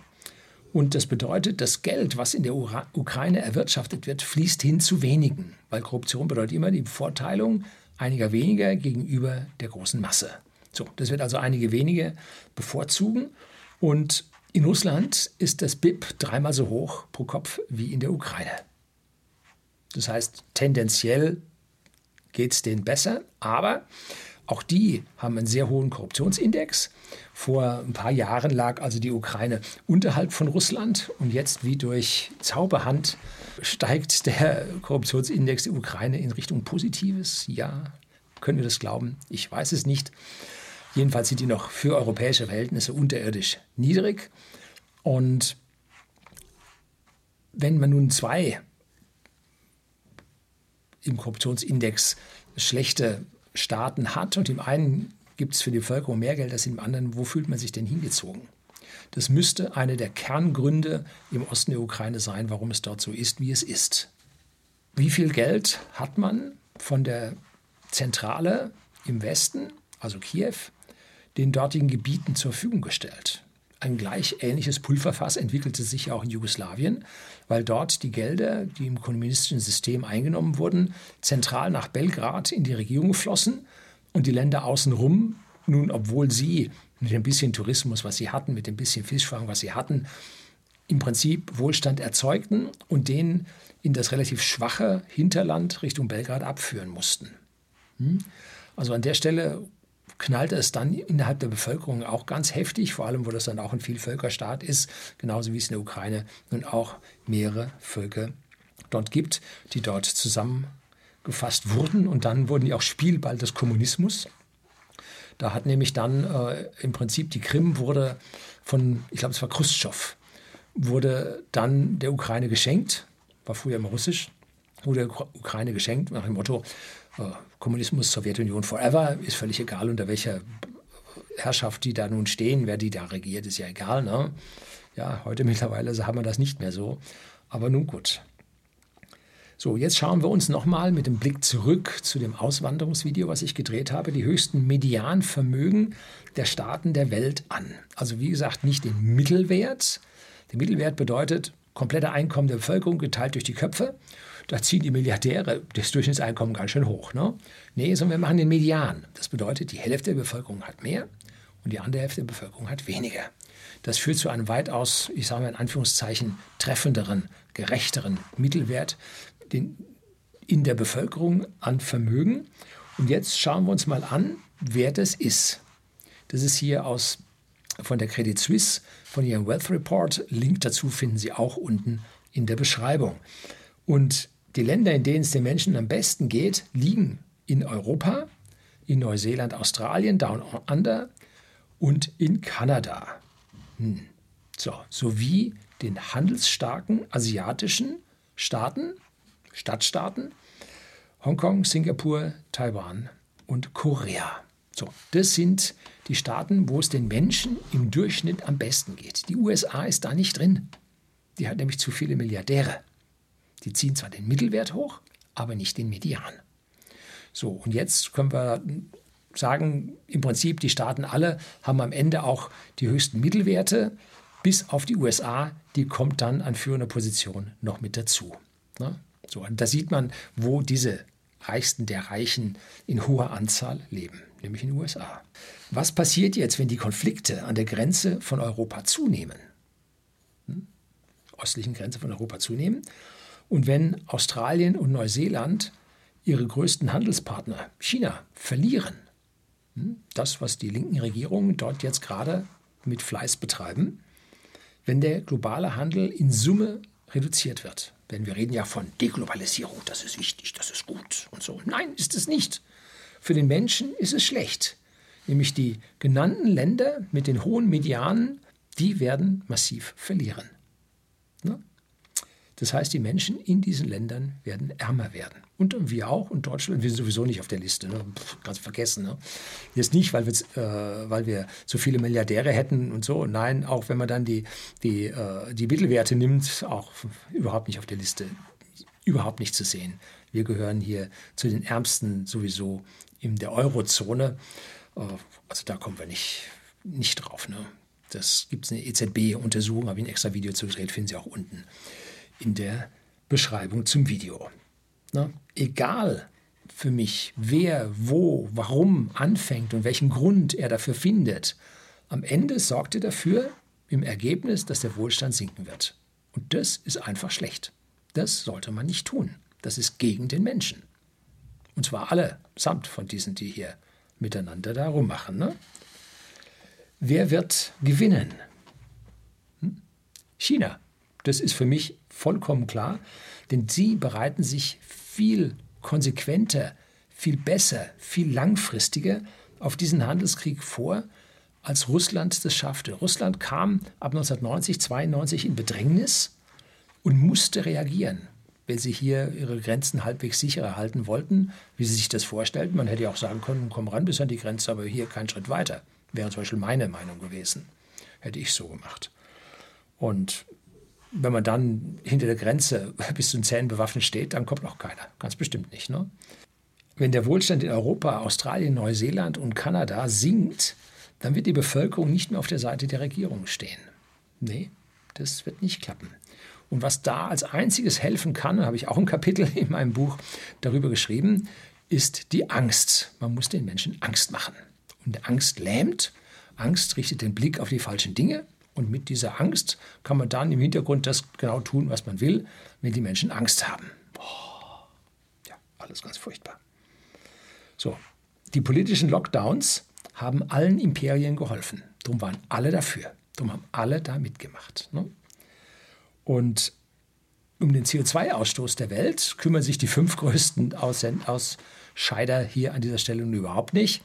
Und das bedeutet, das Geld, was in der Ukraine erwirtschaftet wird, fließt hin zu wenigen. Weil Korruption bedeutet immer die Bevorteilung einiger weniger gegenüber der großen Masse. So, das wird also einige wenige bevorzugen. Und in Russland ist das BIP dreimal so hoch pro Kopf wie in der Ukraine. Das heißt, tendenziell geht es denen besser. Aber auch die haben einen sehr hohen Korruptionsindex. Vor ein paar Jahren lag also die Ukraine unterhalb von Russland und jetzt wie durch Zauberhand steigt der Korruptionsindex der Ukraine in Richtung Positives. Ja, können wir das glauben? Ich weiß es nicht. Jedenfalls sind die noch für europäische Verhältnisse unterirdisch niedrig. Und wenn man nun zwei im Korruptionsindex schlechte Staaten hat und im einen gibt es für die Bevölkerung mehr Geld als im anderen, wo fühlt man sich denn hingezogen? Das müsste einer der Kerngründe im Osten der Ukraine sein, warum es dort so ist, wie es ist. Wie viel Geld hat man von der Zentrale im Westen, also Kiew, den dortigen Gebieten zur Verfügung gestellt? Ein gleich ähnliches Pulverfass entwickelte sich auch in Jugoslawien, weil dort die Gelder, die im kommunistischen System eingenommen wurden, zentral nach Belgrad in die Regierung flossen und die Länder außenrum, nun obwohl sie mit dem bisschen Tourismus, was sie hatten, mit dem bisschen Fischfang, was sie hatten, im Prinzip Wohlstand erzeugten und den in das relativ schwache Hinterland Richtung Belgrad abführen mussten. Hm? Also an der Stelle knallte es dann innerhalb der Bevölkerung auch ganz heftig, vor allem wo das dann auch ein Vielvölkerstaat ist, genauso wie es in der Ukraine nun auch mehrere Völker dort gibt, die dort zusammengefasst wurden. Und dann wurden die auch Spielball des Kommunismus. Da hat nämlich dann äh, im Prinzip die Krim wurde von, ich glaube es war Khrushchev, wurde dann der Ukraine geschenkt, war früher immer russisch, wurde der Ukraine geschenkt nach dem Motto, äh, Kommunismus, Sowjetunion forever, ist völlig egal, unter welcher Herrschaft die da nun stehen, wer die da regiert, ist ja egal. Ne? Ja, heute mittlerweile haben wir das nicht mehr so. Aber nun gut. So, jetzt schauen wir uns nochmal mit dem Blick zurück zu dem Auswanderungsvideo, was ich gedreht habe, die höchsten Medianvermögen der Staaten der Welt an. Also wie gesagt, nicht den Mittelwert. Der Mittelwert bedeutet komplette Einkommen der Bevölkerung geteilt durch die Köpfe. Da ziehen die Milliardäre das Durchschnittseinkommen ganz schön hoch. Ne? Nee, sondern wir machen den Median. Das bedeutet, die Hälfte der Bevölkerung hat mehr und die andere Hälfte der Bevölkerung hat weniger. Das führt zu einem weitaus, ich sage mal in Anführungszeichen, treffenderen, gerechteren Mittelwert, in der Bevölkerung an Vermögen. Und jetzt schauen wir uns mal an, wer das ist. Das ist hier aus, von der Credit Suisse, von ihrem Wealth Report. Link dazu finden Sie auch unten in der Beschreibung. Und die Länder, in denen es den Menschen am besten geht, liegen in Europa, in Neuseeland, Australien, Down Under und in Kanada. Hm. So, sowie den handelsstarken asiatischen Staaten Stadtstaaten, Hongkong, Singapur, Taiwan und Korea. So, das sind die Staaten, wo es den Menschen im Durchschnitt am besten geht. Die USA ist da nicht drin. Die hat nämlich zu viele Milliardäre. Die ziehen zwar den Mittelwert hoch, aber nicht den Median. So, und jetzt können wir sagen, im Prinzip die Staaten alle haben am Ende auch die höchsten Mittelwerte, bis auf die USA, die kommt dann an führender Position noch mit dazu. Ne? So, da sieht man, wo diese Reichsten der Reichen in hoher Anzahl leben, nämlich in den USA. Was passiert jetzt, wenn die Konflikte an der Grenze von Europa zunehmen? Hm? Östlichen Grenze von Europa zunehmen. Und wenn Australien und Neuseeland ihre größten Handelspartner, China, verlieren, hm? das, was die linken Regierungen dort jetzt gerade mit Fleiß betreiben, wenn der globale Handel in Summe reduziert wird. Denn wir reden ja von Deglobalisierung, das ist wichtig, das ist gut und so. Nein, ist es nicht. Für den Menschen ist es schlecht. Nämlich die genannten Länder mit den hohen Medianen, die werden massiv verlieren. Das heißt, die Menschen in diesen Ländern werden ärmer werden. Und wir auch. Und Deutschland, wir sind sowieso nicht auf der Liste. Ne? Pff, ganz vergessen. Ne? Jetzt nicht, weil wir, äh, weil wir so viele Milliardäre hätten und so. Nein, auch wenn man dann die, die, äh, die Mittelwerte nimmt, auch überhaupt nicht auf der Liste. Überhaupt nicht zu sehen. Wir gehören hier zu den Ärmsten sowieso in der Eurozone. Äh, also da kommen wir nicht, nicht drauf. Ne? Das gibt es eine EZB-Untersuchung, habe ich ein extra Video zu gedreht, finden Sie auch unten in der Beschreibung zum Video. Na, egal für mich, wer, wo, warum anfängt und welchen Grund er dafür findet, am Ende sorgt er dafür im Ergebnis, dass der Wohlstand sinken wird. Und das ist einfach schlecht. Das sollte man nicht tun. Das ist gegen den Menschen. Und zwar alle samt von diesen, die hier miteinander da rummachen. Ne? Wer wird gewinnen? Hm? China. Das ist für mich vollkommen klar, denn sie bereiten sich viel konsequenter, viel besser, viel langfristiger auf diesen Handelskrieg vor, als Russland das schaffte. Russland kam ab 1990, 92 in Bedrängnis und musste reagieren, weil sie hier ihre Grenzen halbwegs sicher erhalten wollten, wie sie sich das vorstellten. Man hätte ja auch sagen können, komm ran bis an die Grenze, aber hier kein Schritt weiter. Wäre zum Beispiel meine Meinung gewesen. Hätte ich so gemacht. Und wenn man dann hinter der Grenze [laughs] bis zu den Zähnen bewaffnet steht, dann kommt noch keiner. Ganz bestimmt nicht. Ne? Wenn der Wohlstand in Europa, Australien, Neuseeland und Kanada sinkt, dann wird die Bevölkerung nicht mehr auf der Seite der Regierung stehen. Nee, das wird nicht klappen. Und was da als einziges helfen kann, habe ich auch ein Kapitel [laughs] in meinem Buch darüber geschrieben, ist die Angst. Man muss den Menschen Angst machen. Und Angst lähmt. Angst richtet den Blick auf die falschen Dinge. Und mit dieser Angst kann man dann im Hintergrund das genau tun, was man will, wenn die Menschen Angst haben. Oh, ja, alles ganz furchtbar. So, die politischen Lockdowns haben allen Imperien geholfen. Darum waren alle dafür. Darum haben alle da mitgemacht. Ne? Und um den CO2-Ausstoß der Welt kümmern sich die fünf größten Ausscheider hier an dieser Stelle überhaupt nicht.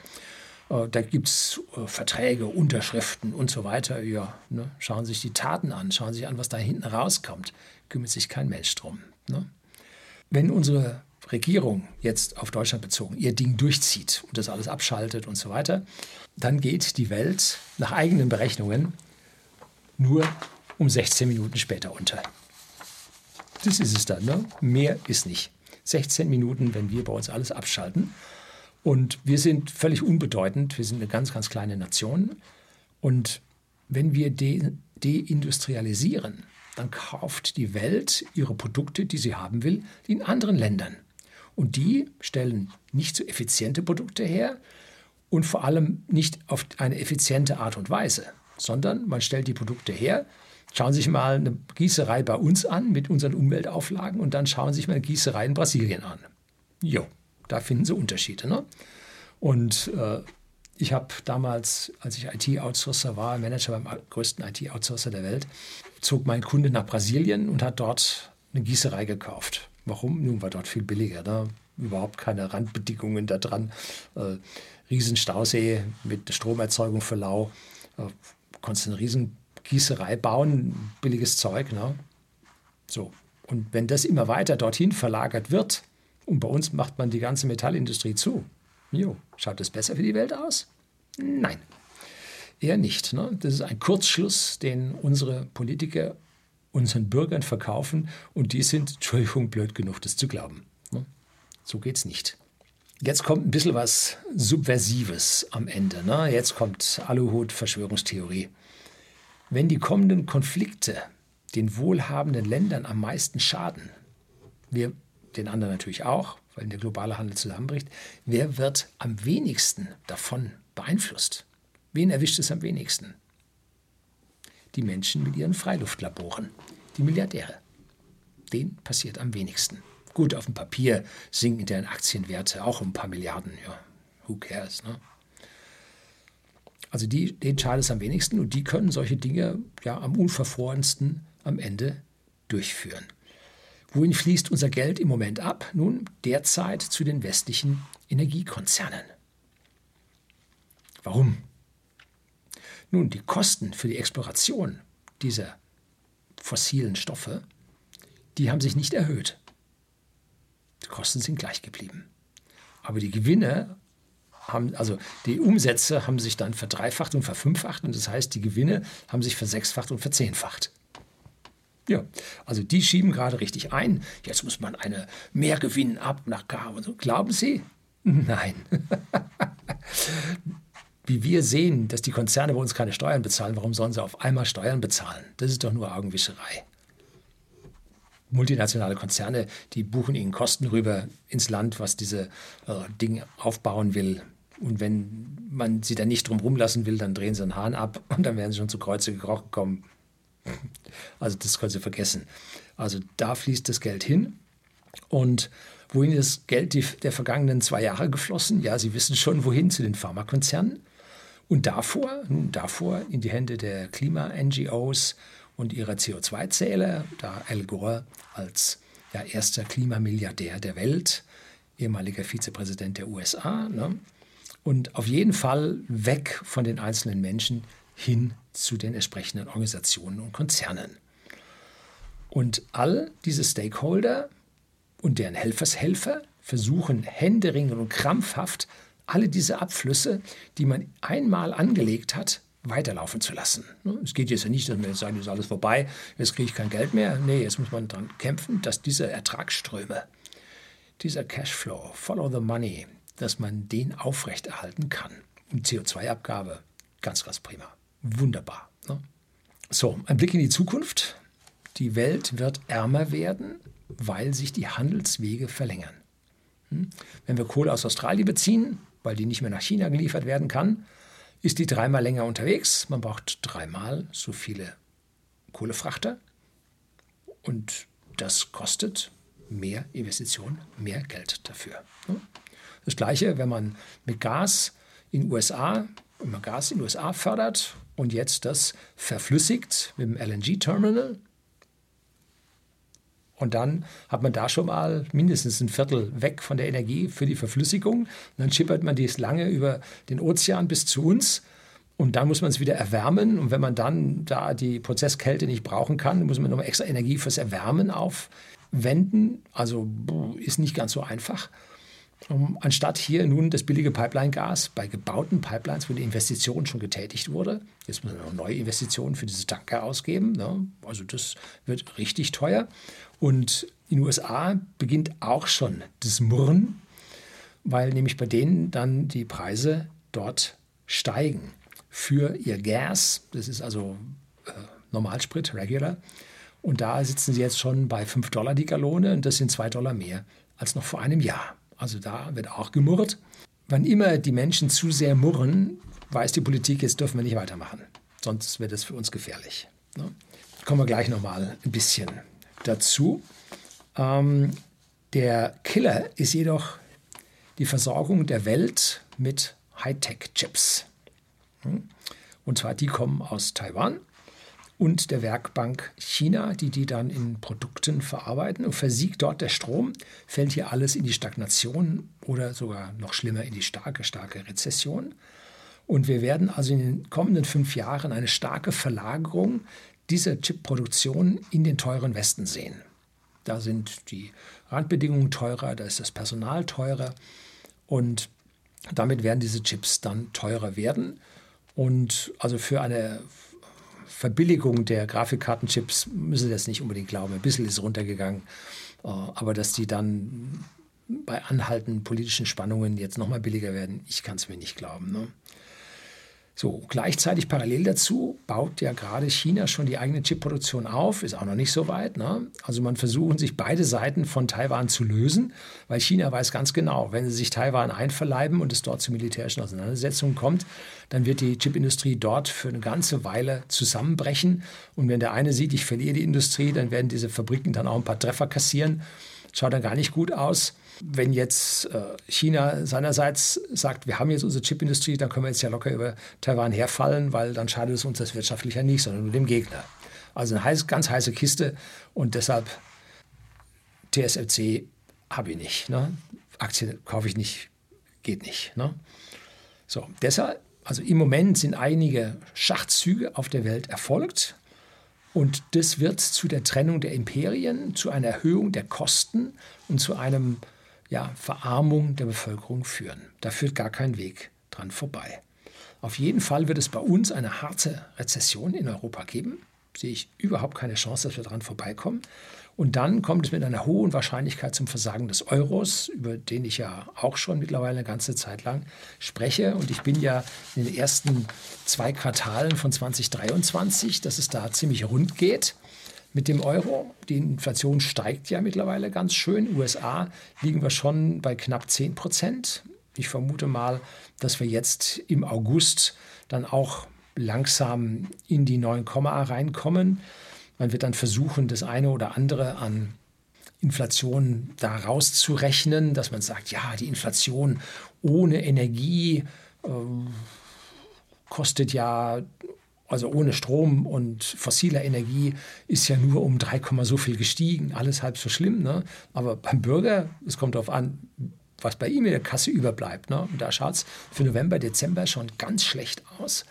Äh, da gibt es äh, Verträge, Unterschriften und so weiter. Ja, ne? Schauen Sie sich die Taten an, schauen Sie sich an, was da hinten rauskommt. Kümmert sich kein Mensch drum. Ne? wenn unsere Regierung jetzt auf Deutschland bezogen ihr Ding durchzieht und das alles abschaltet und so weiter, dann geht die Welt nach eigenen Berechnungen nur um 16 Minuten später unter. Das ist es dann, ne? Mehr ist nicht. 16 Minuten, wenn wir bei uns alles abschalten. Und wir sind völlig unbedeutend. Wir sind eine ganz, ganz kleine Nation. Und wenn wir de deindustrialisieren, dann kauft die Welt ihre Produkte, die sie haben will, in anderen Ländern. Und die stellen nicht so effiziente Produkte her und vor allem nicht auf eine effiziente Art und Weise, sondern man stellt die Produkte her. Schauen Sie sich mal eine Gießerei bei uns an mit unseren Umweltauflagen und dann schauen Sie sich mal eine Gießerei in Brasilien an. Jo, da finden Sie Unterschiede. Ne? Und äh, ich habe damals, als ich IT-Outsourcer war, Manager beim größten IT-Outsourcer der Welt, zog mein Kunde nach Brasilien und hat dort eine Gießerei gekauft. Warum? Nun war dort viel billiger. Ne? Überhaupt keine Randbedingungen da dran. Äh, Riesenstausee mit Stromerzeugung für Lau. Äh, konntest eine Riesengießerei bauen, billiges Zeug. Ne? So. Und wenn das immer weiter dorthin verlagert wird, und bei uns macht man die ganze Metallindustrie zu, jo, schaut das besser für die Welt aus? Nein, eher nicht. Ne? Das ist ein Kurzschluss, den unsere Politiker unseren Bürgern verkaufen und die sind, Entschuldigung, blöd genug, das zu glauben. Ne? So es nicht. Jetzt kommt ein bisschen was Subversives am Ende. Ne? Jetzt kommt Aluhut, Verschwörungstheorie. Wenn die kommenden Konflikte den wohlhabenden Ländern am meisten schaden, wir den anderen natürlich auch, weil der globale Handel zusammenbricht, wer wird am wenigsten davon beeinflusst? Wen erwischt es am wenigsten? die Menschen mit ihren Freiluftlaboren, die Milliardäre. Denen passiert am wenigsten. Gut, auf dem Papier sinken deren Aktienwerte auch um ein paar Milliarden. Ja, who cares, ne? Also die, denen schadet es am wenigsten und die können solche Dinge ja am unverfrorensten am Ende durchführen. Wohin fließt unser Geld im Moment ab? Nun, derzeit zu den westlichen Energiekonzernen. Warum? Nun, die Kosten für die Exploration dieser fossilen Stoffe, die haben sich nicht erhöht. Die Kosten sind gleich geblieben. Aber die Gewinne haben, also die Umsätze haben sich dann verdreifacht und verfünffacht und das heißt, die Gewinne haben sich versechsfacht und verzehnfacht. Ja, also die schieben gerade richtig ein. Jetzt muss man eine Mehrgewinn ab nach K und so. Glauben Sie? Nein. [laughs] wie wir sehen, dass die Konzerne bei uns keine Steuern bezahlen, warum sollen sie auf einmal Steuern bezahlen? Das ist doch nur Augenwischerei. Multinationale Konzerne, die buchen ihnen Kosten rüber ins Land, was diese äh, Dinge aufbauen will. Und wenn man sie dann nicht drum rumlassen will, dann drehen sie einen Hahn ab [laughs] und dann werden sie schon zu Kreuze gekrochen kommen. Also das können Sie vergessen. Also da fließt das Geld hin. Und wohin ist das Geld der vergangenen zwei Jahre geflossen? Ja, Sie wissen schon, wohin, zu den Pharmakonzernen. Und davor, davor in die Hände der Klima-NGOs und ihrer CO2-Zähler, da Al Gore als ja, erster Klimamilliardär der Welt, ehemaliger Vizepräsident der USA. Ne? Und auf jeden Fall weg von den einzelnen Menschen hin zu den entsprechenden Organisationen und Konzernen. Und all diese Stakeholder und deren Helfershelfer versuchen händeringend und krampfhaft alle diese Abflüsse, die man einmal angelegt hat, weiterlaufen zu lassen. Es geht jetzt ja nicht, dass man jetzt sagt, ist alles vorbei, jetzt kriege ich kein Geld mehr. Nee, jetzt muss man daran kämpfen, dass diese Ertragsströme, dieser Cashflow, Follow the Money, dass man den aufrechterhalten kann. Und CO2-Abgabe, ganz, ganz prima. Wunderbar. Ne? So, ein Blick in die Zukunft. Die Welt wird ärmer werden, weil sich die Handelswege verlängern. Hm? Wenn wir Kohle aus Australien beziehen, weil die nicht mehr nach China geliefert werden kann, ist die dreimal länger unterwegs. Man braucht dreimal so viele Kohlefrachter und das kostet mehr Investitionen, mehr Geld dafür. Das gleiche, wenn man mit Gas in USA, wenn man Gas in den USA fördert und jetzt das verflüssigt mit dem LNG-Terminal, und dann hat man da schon mal mindestens ein Viertel weg von der Energie für die Verflüssigung. Und dann schippert man dies lange über den Ozean bis zu uns. Und dann muss man es wieder erwärmen. Und wenn man dann da die Prozesskälte nicht brauchen kann, muss man nochmal extra Energie fürs Erwärmen aufwenden. Also ist nicht ganz so einfach. Um, anstatt hier nun das billige Pipeline-Gas bei gebauten Pipelines, wo die Investition schon getätigt wurde, jetzt muss man noch neue Investitionen für diese Tanker ausgeben. Ne? Also das wird richtig teuer. Und in den USA beginnt auch schon das Murren, weil nämlich bei denen dann die Preise dort steigen für ihr Gas. Das ist also äh, Normalsprit, Regular. Und da sitzen sie jetzt schon bei 5 Dollar die Gallone und das sind 2 Dollar mehr als noch vor einem Jahr. Also da wird auch gemurrt. Wann immer die Menschen zu sehr murren, weiß die Politik, jetzt dürfen wir nicht weitermachen. Sonst wird es für uns gefährlich. Ne? Kommen wir gleich nochmal ein bisschen dazu. Ähm, der Killer ist jedoch die Versorgung der Welt mit Hightech-Chips. Hm? Und zwar die kommen aus Taiwan und der Werkbank China, die die dann in Produkten verarbeiten. Und versiegt dort der Strom, fällt hier alles in die Stagnation oder sogar noch schlimmer in die starke, starke Rezession. Und wir werden also in den kommenden fünf Jahren eine starke Verlagerung dieser Chipproduktion in den teuren Westen sehen. Da sind die Randbedingungen teurer, da ist das Personal teurer und damit werden diese Chips dann teurer werden. Und also für eine Verbilligung der Grafikkartenchips müssen Sie das nicht unbedingt glauben. Ein bisschen ist runtergegangen. Äh, aber dass die dann bei anhaltenden politischen Spannungen jetzt nochmal billiger werden, ich kann es mir nicht glauben. Ne? So, gleichzeitig parallel dazu baut ja gerade China schon die eigene Chipproduktion auf, ist auch noch nicht so weit. Ne? Also man versuchen sich beide Seiten von Taiwan zu lösen, weil China weiß ganz genau, wenn sie sich Taiwan einverleiben und es dort zu militärischen Auseinandersetzungen kommt, dann wird die Chipindustrie dort für eine ganze Weile zusammenbrechen. Und wenn der eine sieht, ich verliere die Industrie, dann werden diese Fabriken dann auch ein paar Treffer kassieren. Schaut dann gar nicht gut aus. Wenn jetzt äh, China seinerseits sagt, wir haben jetzt unsere Chipindustrie, dann können wir jetzt ja locker über Taiwan herfallen, weil dann schadet es uns das wirtschaftlich ja nicht, sondern nur dem Gegner. Also eine ganz heiße Kiste und deshalb TSMC habe ich nicht. Ne? Aktien kaufe ich nicht, geht nicht. Ne? So, deshalb, also im Moment sind einige Schachzüge auf der Welt erfolgt. Und das wird zu der Trennung der Imperien, zu einer Erhöhung der Kosten und zu einem ja, Verarmung der Bevölkerung führen. Da führt gar kein Weg dran vorbei. Auf jeden Fall wird es bei uns eine harte Rezession in Europa geben. Sehe ich überhaupt keine Chance, dass wir daran vorbeikommen. Und dann kommt es mit einer hohen Wahrscheinlichkeit zum Versagen des Euros, über den ich ja auch schon mittlerweile eine ganze Zeit lang spreche. Und ich bin ja in den ersten zwei Quartalen von 2023, dass es da ziemlich rund geht mit dem Euro. Die Inflation steigt ja mittlerweile ganz schön. USA liegen wir schon bei knapp 10 Prozent. Ich vermute mal, dass wir jetzt im August dann auch langsam in die 9, reinkommen. Man wird dann versuchen, das eine oder andere an Inflation da rauszurechnen, dass man sagt, ja, die Inflation ohne Energie äh, kostet ja also ohne Strom und fossiler Energie ist ja nur um 3, so viel gestiegen. Alles halb so schlimm. Ne? Aber beim Bürger, es kommt darauf an, was bei ihm in der Kasse überbleibt. Ne? Und da schaut es für November, Dezember schon ganz schlecht aus.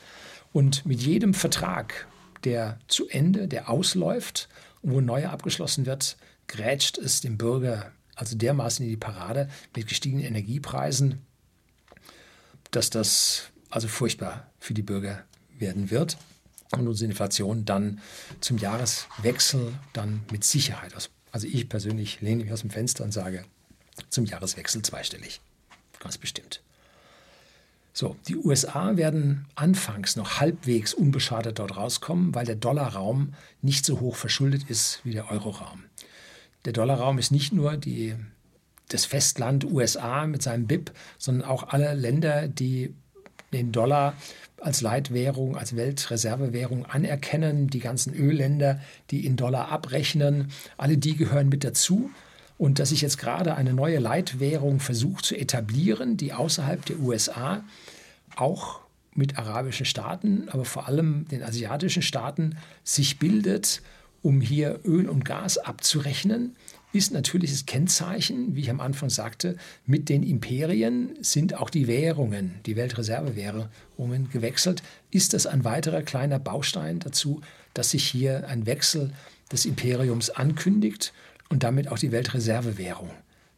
Und mit jedem Vertrag, der zu Ende, der ausläuft und wo ein neuer abgeschlossen wird, grätscht es dem Bürger also dermaßen in die Parade mit gestiegenen Energiepreisen, dass das also furchtbar für die Bürger werden wird und unsere Inflation dann zum Jahreswechsel dann mit Sicherheit, also ich persönlich lehne mich aus dem Fenster und sage, zum Jahreswechsel zweistellig. Ganz bestimmt. So, die USA werden anfangs noch halbwegs unbeschadet dort rauskommen, weil der Dollarraum nicht so hoch verschuldet ist wie der Euroraum. Der Dollarraum ist nicht nur die, das Festland USA mit seinem BIP, sondern auch alle Länder, die den Dollar als Leitwährung, als Weltreservewährung anerkennen, die ganzen Ölländer, die in Dollar abrechnen, alle die gehören mit dazu. Und dass sich jetzt gerade eine neue Leitwährung versucht zu etablieren, die außerhalb der USA auch mit arabischen Staaten, aber vor allem den asiatischen Staaten sich bildet, um hier Öl und Gas abzurechnen, ist natürlich das Kennzeichen, wie ich am Anfang sagte, mit den Imperien sind auch die Währungen, die Weltreservewährungen gewechselt. Ist das ein weiterer kleiner Baustein dazu, dass sich hier ein Wechsel des Imperiums ankündigt und damit auch die Weltreservewährung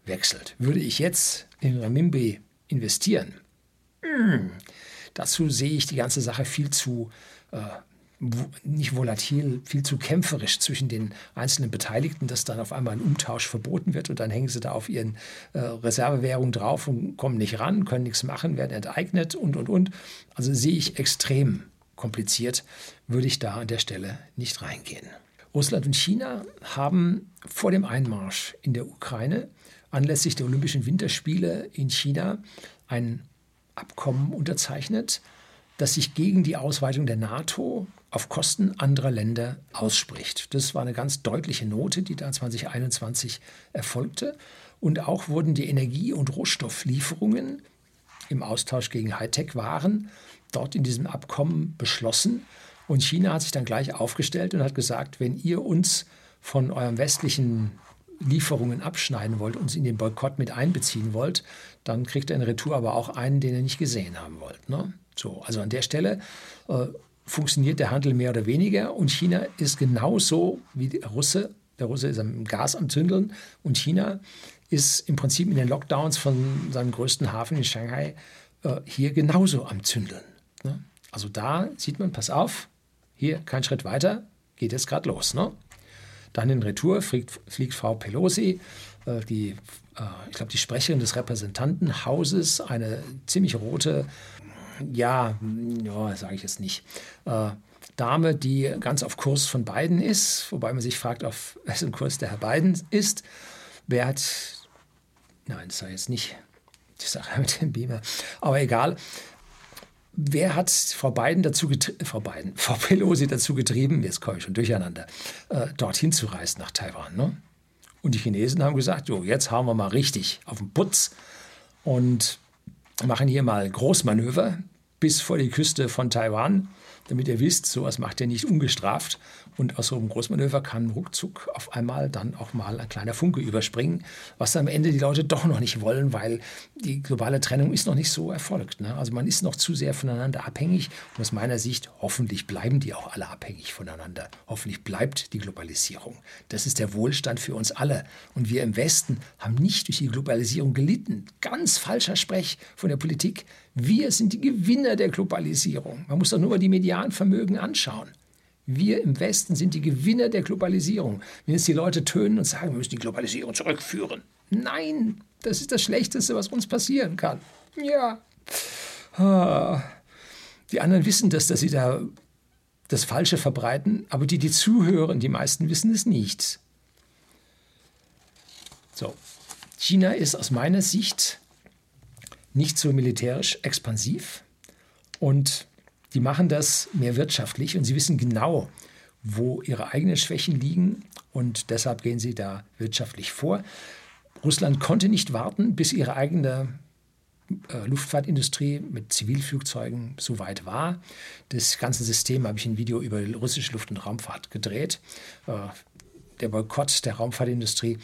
wechselt? Würde ich jetzt in Renminbi investieren? Hm, dazu sehe ich die ganze Sache viel zu äh, nicht volatil, viel zu kämpferisch zwischen den einzelnen Beteiligten, dass dann auf einmal ein Umtausch verboten wird und dann hängen sie da auf ihren äh, Reservewährungen drauf und kommen nicht ran, können nichts machen, werden enteignet und, und, und. Also sehe ich extrem kompliziert, würde ich da an der Stelle nicht reingehen. Russland und China haben vor dem Einmarsch in der Ukraine anlässlich der Olympischen Winterspiele in China ein Abkommen unterzeichnet, das sich gegen die Ausweitung der NATO auf Kosten anderer Länder ausspricht. Das war eine ganz deutliche Note, die da 2021 erfolgte. Und auch wurden die Energie- und Rohstofflieferungen im Austausch gegen Hightech-Waren dort in diesem Abkommen beschlossen. Und China hat sich dann gleich aufgestellt und hat gesagt, wenn ihr uns von euren westlichen Lieferungen abschneiden wollt, uns in den Boykott mit einbeziehen wollt, dann kriegt ihr in Retour aber auch einen, den ihr nicht gesehen haben wollt. Ne? So, also an der Stelle äh, funktioniert der Handel mehr oder weniger und China ist genauso wie der Russe. Der Russe ist am Gas am Zündeln und China ist im Prinzip in den Lockdowns von seinem größten Hafen in Shanghai äh, hier genauso am Zündeln. Ne? Also da sieht man, pass auf, hier kein Schritt weiter, geht jetzt gerade los. Ne? Dann in Retour fliegt, fliegt Frau Pelosi, äh, die, äh, ich glaube, die Sprecherin des Repräsentantenhauses, eine ziemlich rote ja, ja sage ich jetzt nicht, äh, Dame, die ganz auf Kurs von Biden ist, wobei man sich fragt, auf wessen Kurs der Herr Biden ist. Wer hat, nein, das sei jetzt nicht die Sache [laughs] mit dem Beamer, aber egal. Wer hat Frau Biden dazu Frau Biden, Frau Pelosi dazu getrieben, jetzt komme ich schon durcheinander, äh, dorthin zu reisen nach Taiwan? Ne? Und die Chinesen haben gesagt, jo, jetzt hauen wir mal richtig auf den Putz und machen hier mal Großmanöver bis vor die Küste von Taiwan damit ihr wisst, sowas macht ihr nicht ungestraft. Und aus so einem Großmanöver kann ruckzuck auf einmal dann auch mal ein kleiner Funke überspringen, was am Ende die Leute doch noch nicht wollen, weil die globale Trennung ist noch nicht so erfolgt. Ne? Also man ist noch zu sehr voneinander abhängig. Und aus meiner Sicht, hoffentlich bleiben die auch alle abhängig voneinander. Hoffentlich bleibt die Globalisierung. Das ist der Wohlstand für uns alle. Und wir im Westen haben nicht durch die Globalisierung gelitten. Ganz falscher Sprech von der Politik. Wir sind die Gewinner der Globalisierung. Man muss doch nur mal die Medianvermögen anschauen. Wir im Westen sind die Gewinner der Globalisierung. Wenn jetzt die Leute tönen und sagen, wir müssen die Globalisierung zurückführen. Nein, das ist das Schlechteste, was uns passieren kann. Ja. Die anderen wissen das, dass sie da das Falsche verbreiten, aber die, die zuhören, die meisten wissen es nicht. So. China ist aus meiner Sicht nicht so militärisch expansiv und die machen das mehr wirtschaftlich und sie wissen genau, wo ihre eigenen Schwächen liegen und deshalb gehen sie da wirtschaftlich vor. Russland konnte nicht warten, bis ihre eigene äh, Luftfahrtindustrie mit Zivilflugzeugen so weit war. Das ganze System habe ich ein Video über russische Luft- und Raumfahrt gedreht. Äh, der Boykott der Raumfahrtindustrie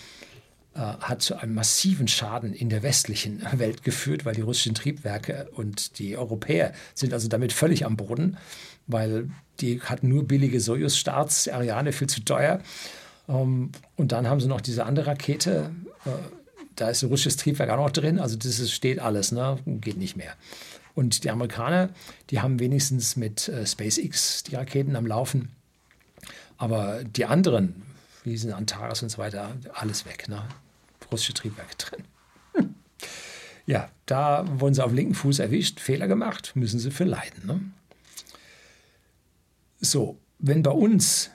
hat zu einem massiven Schaden in der westlichen [laughs] Welt geführt, weil die russischen Triebwerke und die Europäer sind also damit völlig am Boden, weil die hatten nur billige Sojus-Starts, Ariane viel zu teuer. Ähm, und dann haben sie noch diese andere Rakete, äh, da ist ein russisches Triebwerk auch noch drin, also das steht alles, ne? geht nicht mehr. Und die Amerikaner, die haben wenigstens mit äh, SpaceX die Raketen am Laufen. Aber die anderen, wie sind Antares und so weiter, alles weg. Ne? Russische Triebwerke drin. Hm. Ja, da wurden sie auf linken Fuß erwischt, Fehler gemacht, müssen sie für leiden. Ne? So, wenn bei uns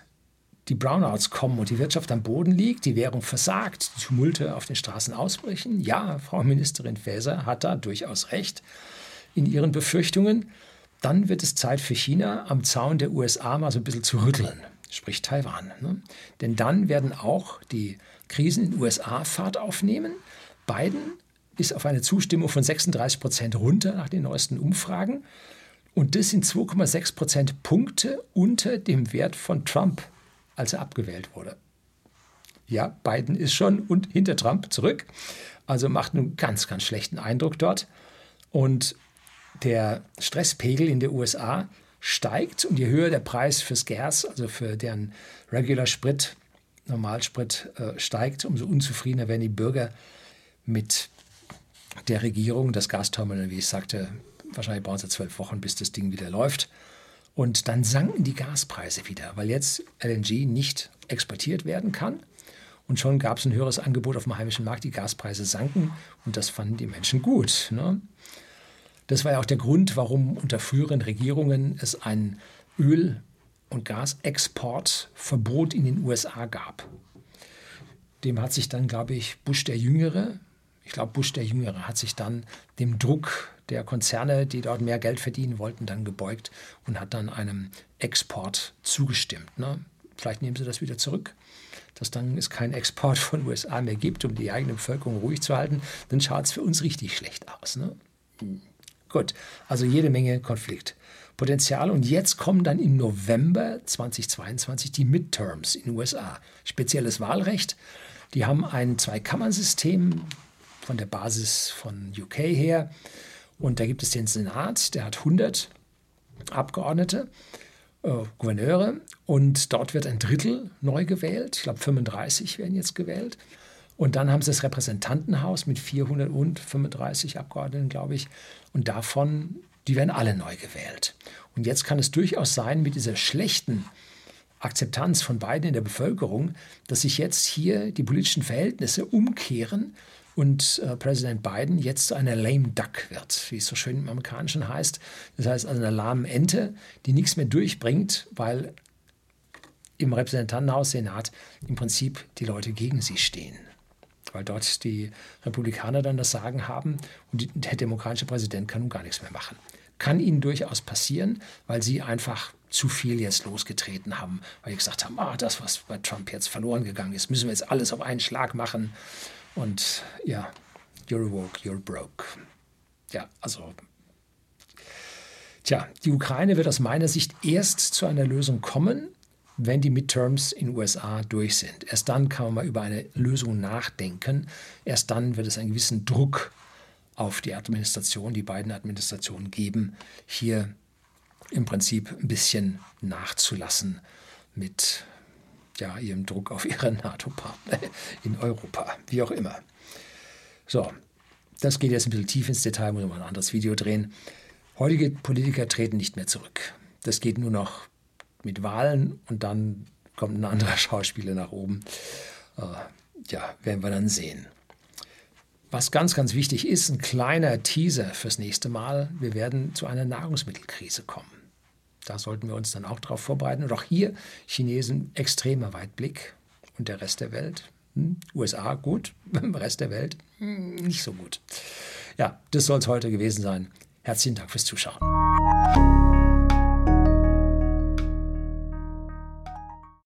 die Brownouts kommen und die Wirtschaft am Boden liegt, die Währung versagt, die Tumulte auf den Straßen ausbrechen, ja, Frau Ministerin Faeser hat da durchaus recht in ihren Befürchtungen, dann wird es Zeit für China, am Zaun der USA mal so ein bisschen zu rütteln sprich Taiwan. Ne? Denn dann werden auch die Krisen in den USA Fahrt aufnehmen. Biden ist auf eine Zustimmung von 36 Prozent runter nach den neuesten Umfragen. Und das sind 2,6 Prozent Punkte unter dem Wert von Trump, als er abgewählt wurde. Ja, Biden ist schon und hinter Trump zurück. Also macht einen ganz, ganz schlechten Eindruck dort. Und der Stresspegel in den USA steigt und je höher der Preis fürs Gas, also für deren Regular Sprit, Normalsprit äh, steigt, umso unzufriedener werden die Bürger mit der Regierung. Das Gasterminal, wie ich sagte, wahrscheinlich brauchen sie zwölf Wochen, bis das Ding wieder läuft. Und dann sanken die Gaspreise wieder, weil jetzt LNG nicht exportiert werden kann. Und schon gab es ein höheres Angebot auf dem heimischen Markt. Die Gaspreise sanken und das fanden die Menschen gut. Ne? Das war ja auch der Grund, warum unter früheren Regierungen es ein Öl- und Gasexportverbot in den USA gab. Dem hat sich dann, glaube ich, Bush der Jüngere, ich glaube, Bush der Jüngere hat sich dann dem Druck der Konzerne, die dort mehr Geld verdienen wollten, dann gebeugt und hat dann einem Export zugestimmt. Ne? Vielleicht nehmen sie das wieder zurück, dass dann es keinen Export von USA mehr gibt, um die eigene Bevölkerung ruhig zu halten. Dann schaut es für uns richtig schlecht aus. Ne? Gut, also jede Menge Konfliktpotenzial. Und jetzt kommen dann im November 2022 die Midterms in den USA. Spezielles Wahlrecht. Die haben ein Zweikammersystem von der Basis von UK her. Und da gibt es den Senat, der hat 100 Abgeordnete, äh, Gouverneure. Und dort wird ein Drittel neu gewählt. Ich glaube, 35 werden jetzt gewählt. Und dann haben sie das Repräsentantenhaus mit 435 Abgeordneten, glaube ich. Und davon, die werden alle neu gewählt. Und jetzt kann es durchaus sein, mit dieser schlechten Akzeptanz von beiden in der Bevölkerung, dass sich jetzt hier die politischen Verhältnisse umkehren und äh, Präsident Biden jetzt zu einer lame duck wird, wie es so schön im Amerikanischen heißt. Das heißt also eine lahme Ente, die nichts mehr durchbringt, weil im Repräsentantenhaus, Senat im Prinzip die Leute gegen sie stehen. Weil dort die Republikaner dann das Sagen haben und der demokratische Präsident kann nun gar nichts mehr machen. Kann ihnen durchaus passieren, weil sie einfach zu viel jetzt losgetreten haben, weil sie gesagt haben, ah, das, was bei Trump jetzt verloren gegangen ist, müssen wir jetzt alles auf einen Schlag machen. Und ja, you're woke, you're broke. Ja, also. Tja, die Ukraine wird aus meiner Sicht erst zu einer Lösung kommen, wenn die Midterms in den USA durch sind. Erst dann kann man mal über eine Lösung nachdenken. Erst dann wird es einen gewissen Druck auf die Administration, die beiden Administrationen geben, hier im Prinzip ein bisschen nachzulassen mit ja, ihrem Druck auf ihre [laughs] NATO-Partner in Europa, wie auch immer. So, das geht jetzt ein bisschen tief ins Detail, muss man ein anderes Video drehen. Heutige Politiker treten nicht mehr zurück. Das geht nur noch mit Wahlen und dann kommt ein anderer [laughs] Schauspieler nach oben. Äh, ja, werden wir dann sehen. Was ganz, ganz wichtig ist, ein kleiner Teaser fürs nächste Mal. Wir werden zu einer Nahrungsmittelkrise kommen. Da sollten wir uns dann auch darauf vorbereiten. Und auch hier Chinesen extremer Weitblick und der Rest der Welt. Hm, USA gut, [laughs] Rest der Welt hm, nicht so gut. Ja, das soll es heute gewesen sein. Herzlichen Dank fürs Zuschauen.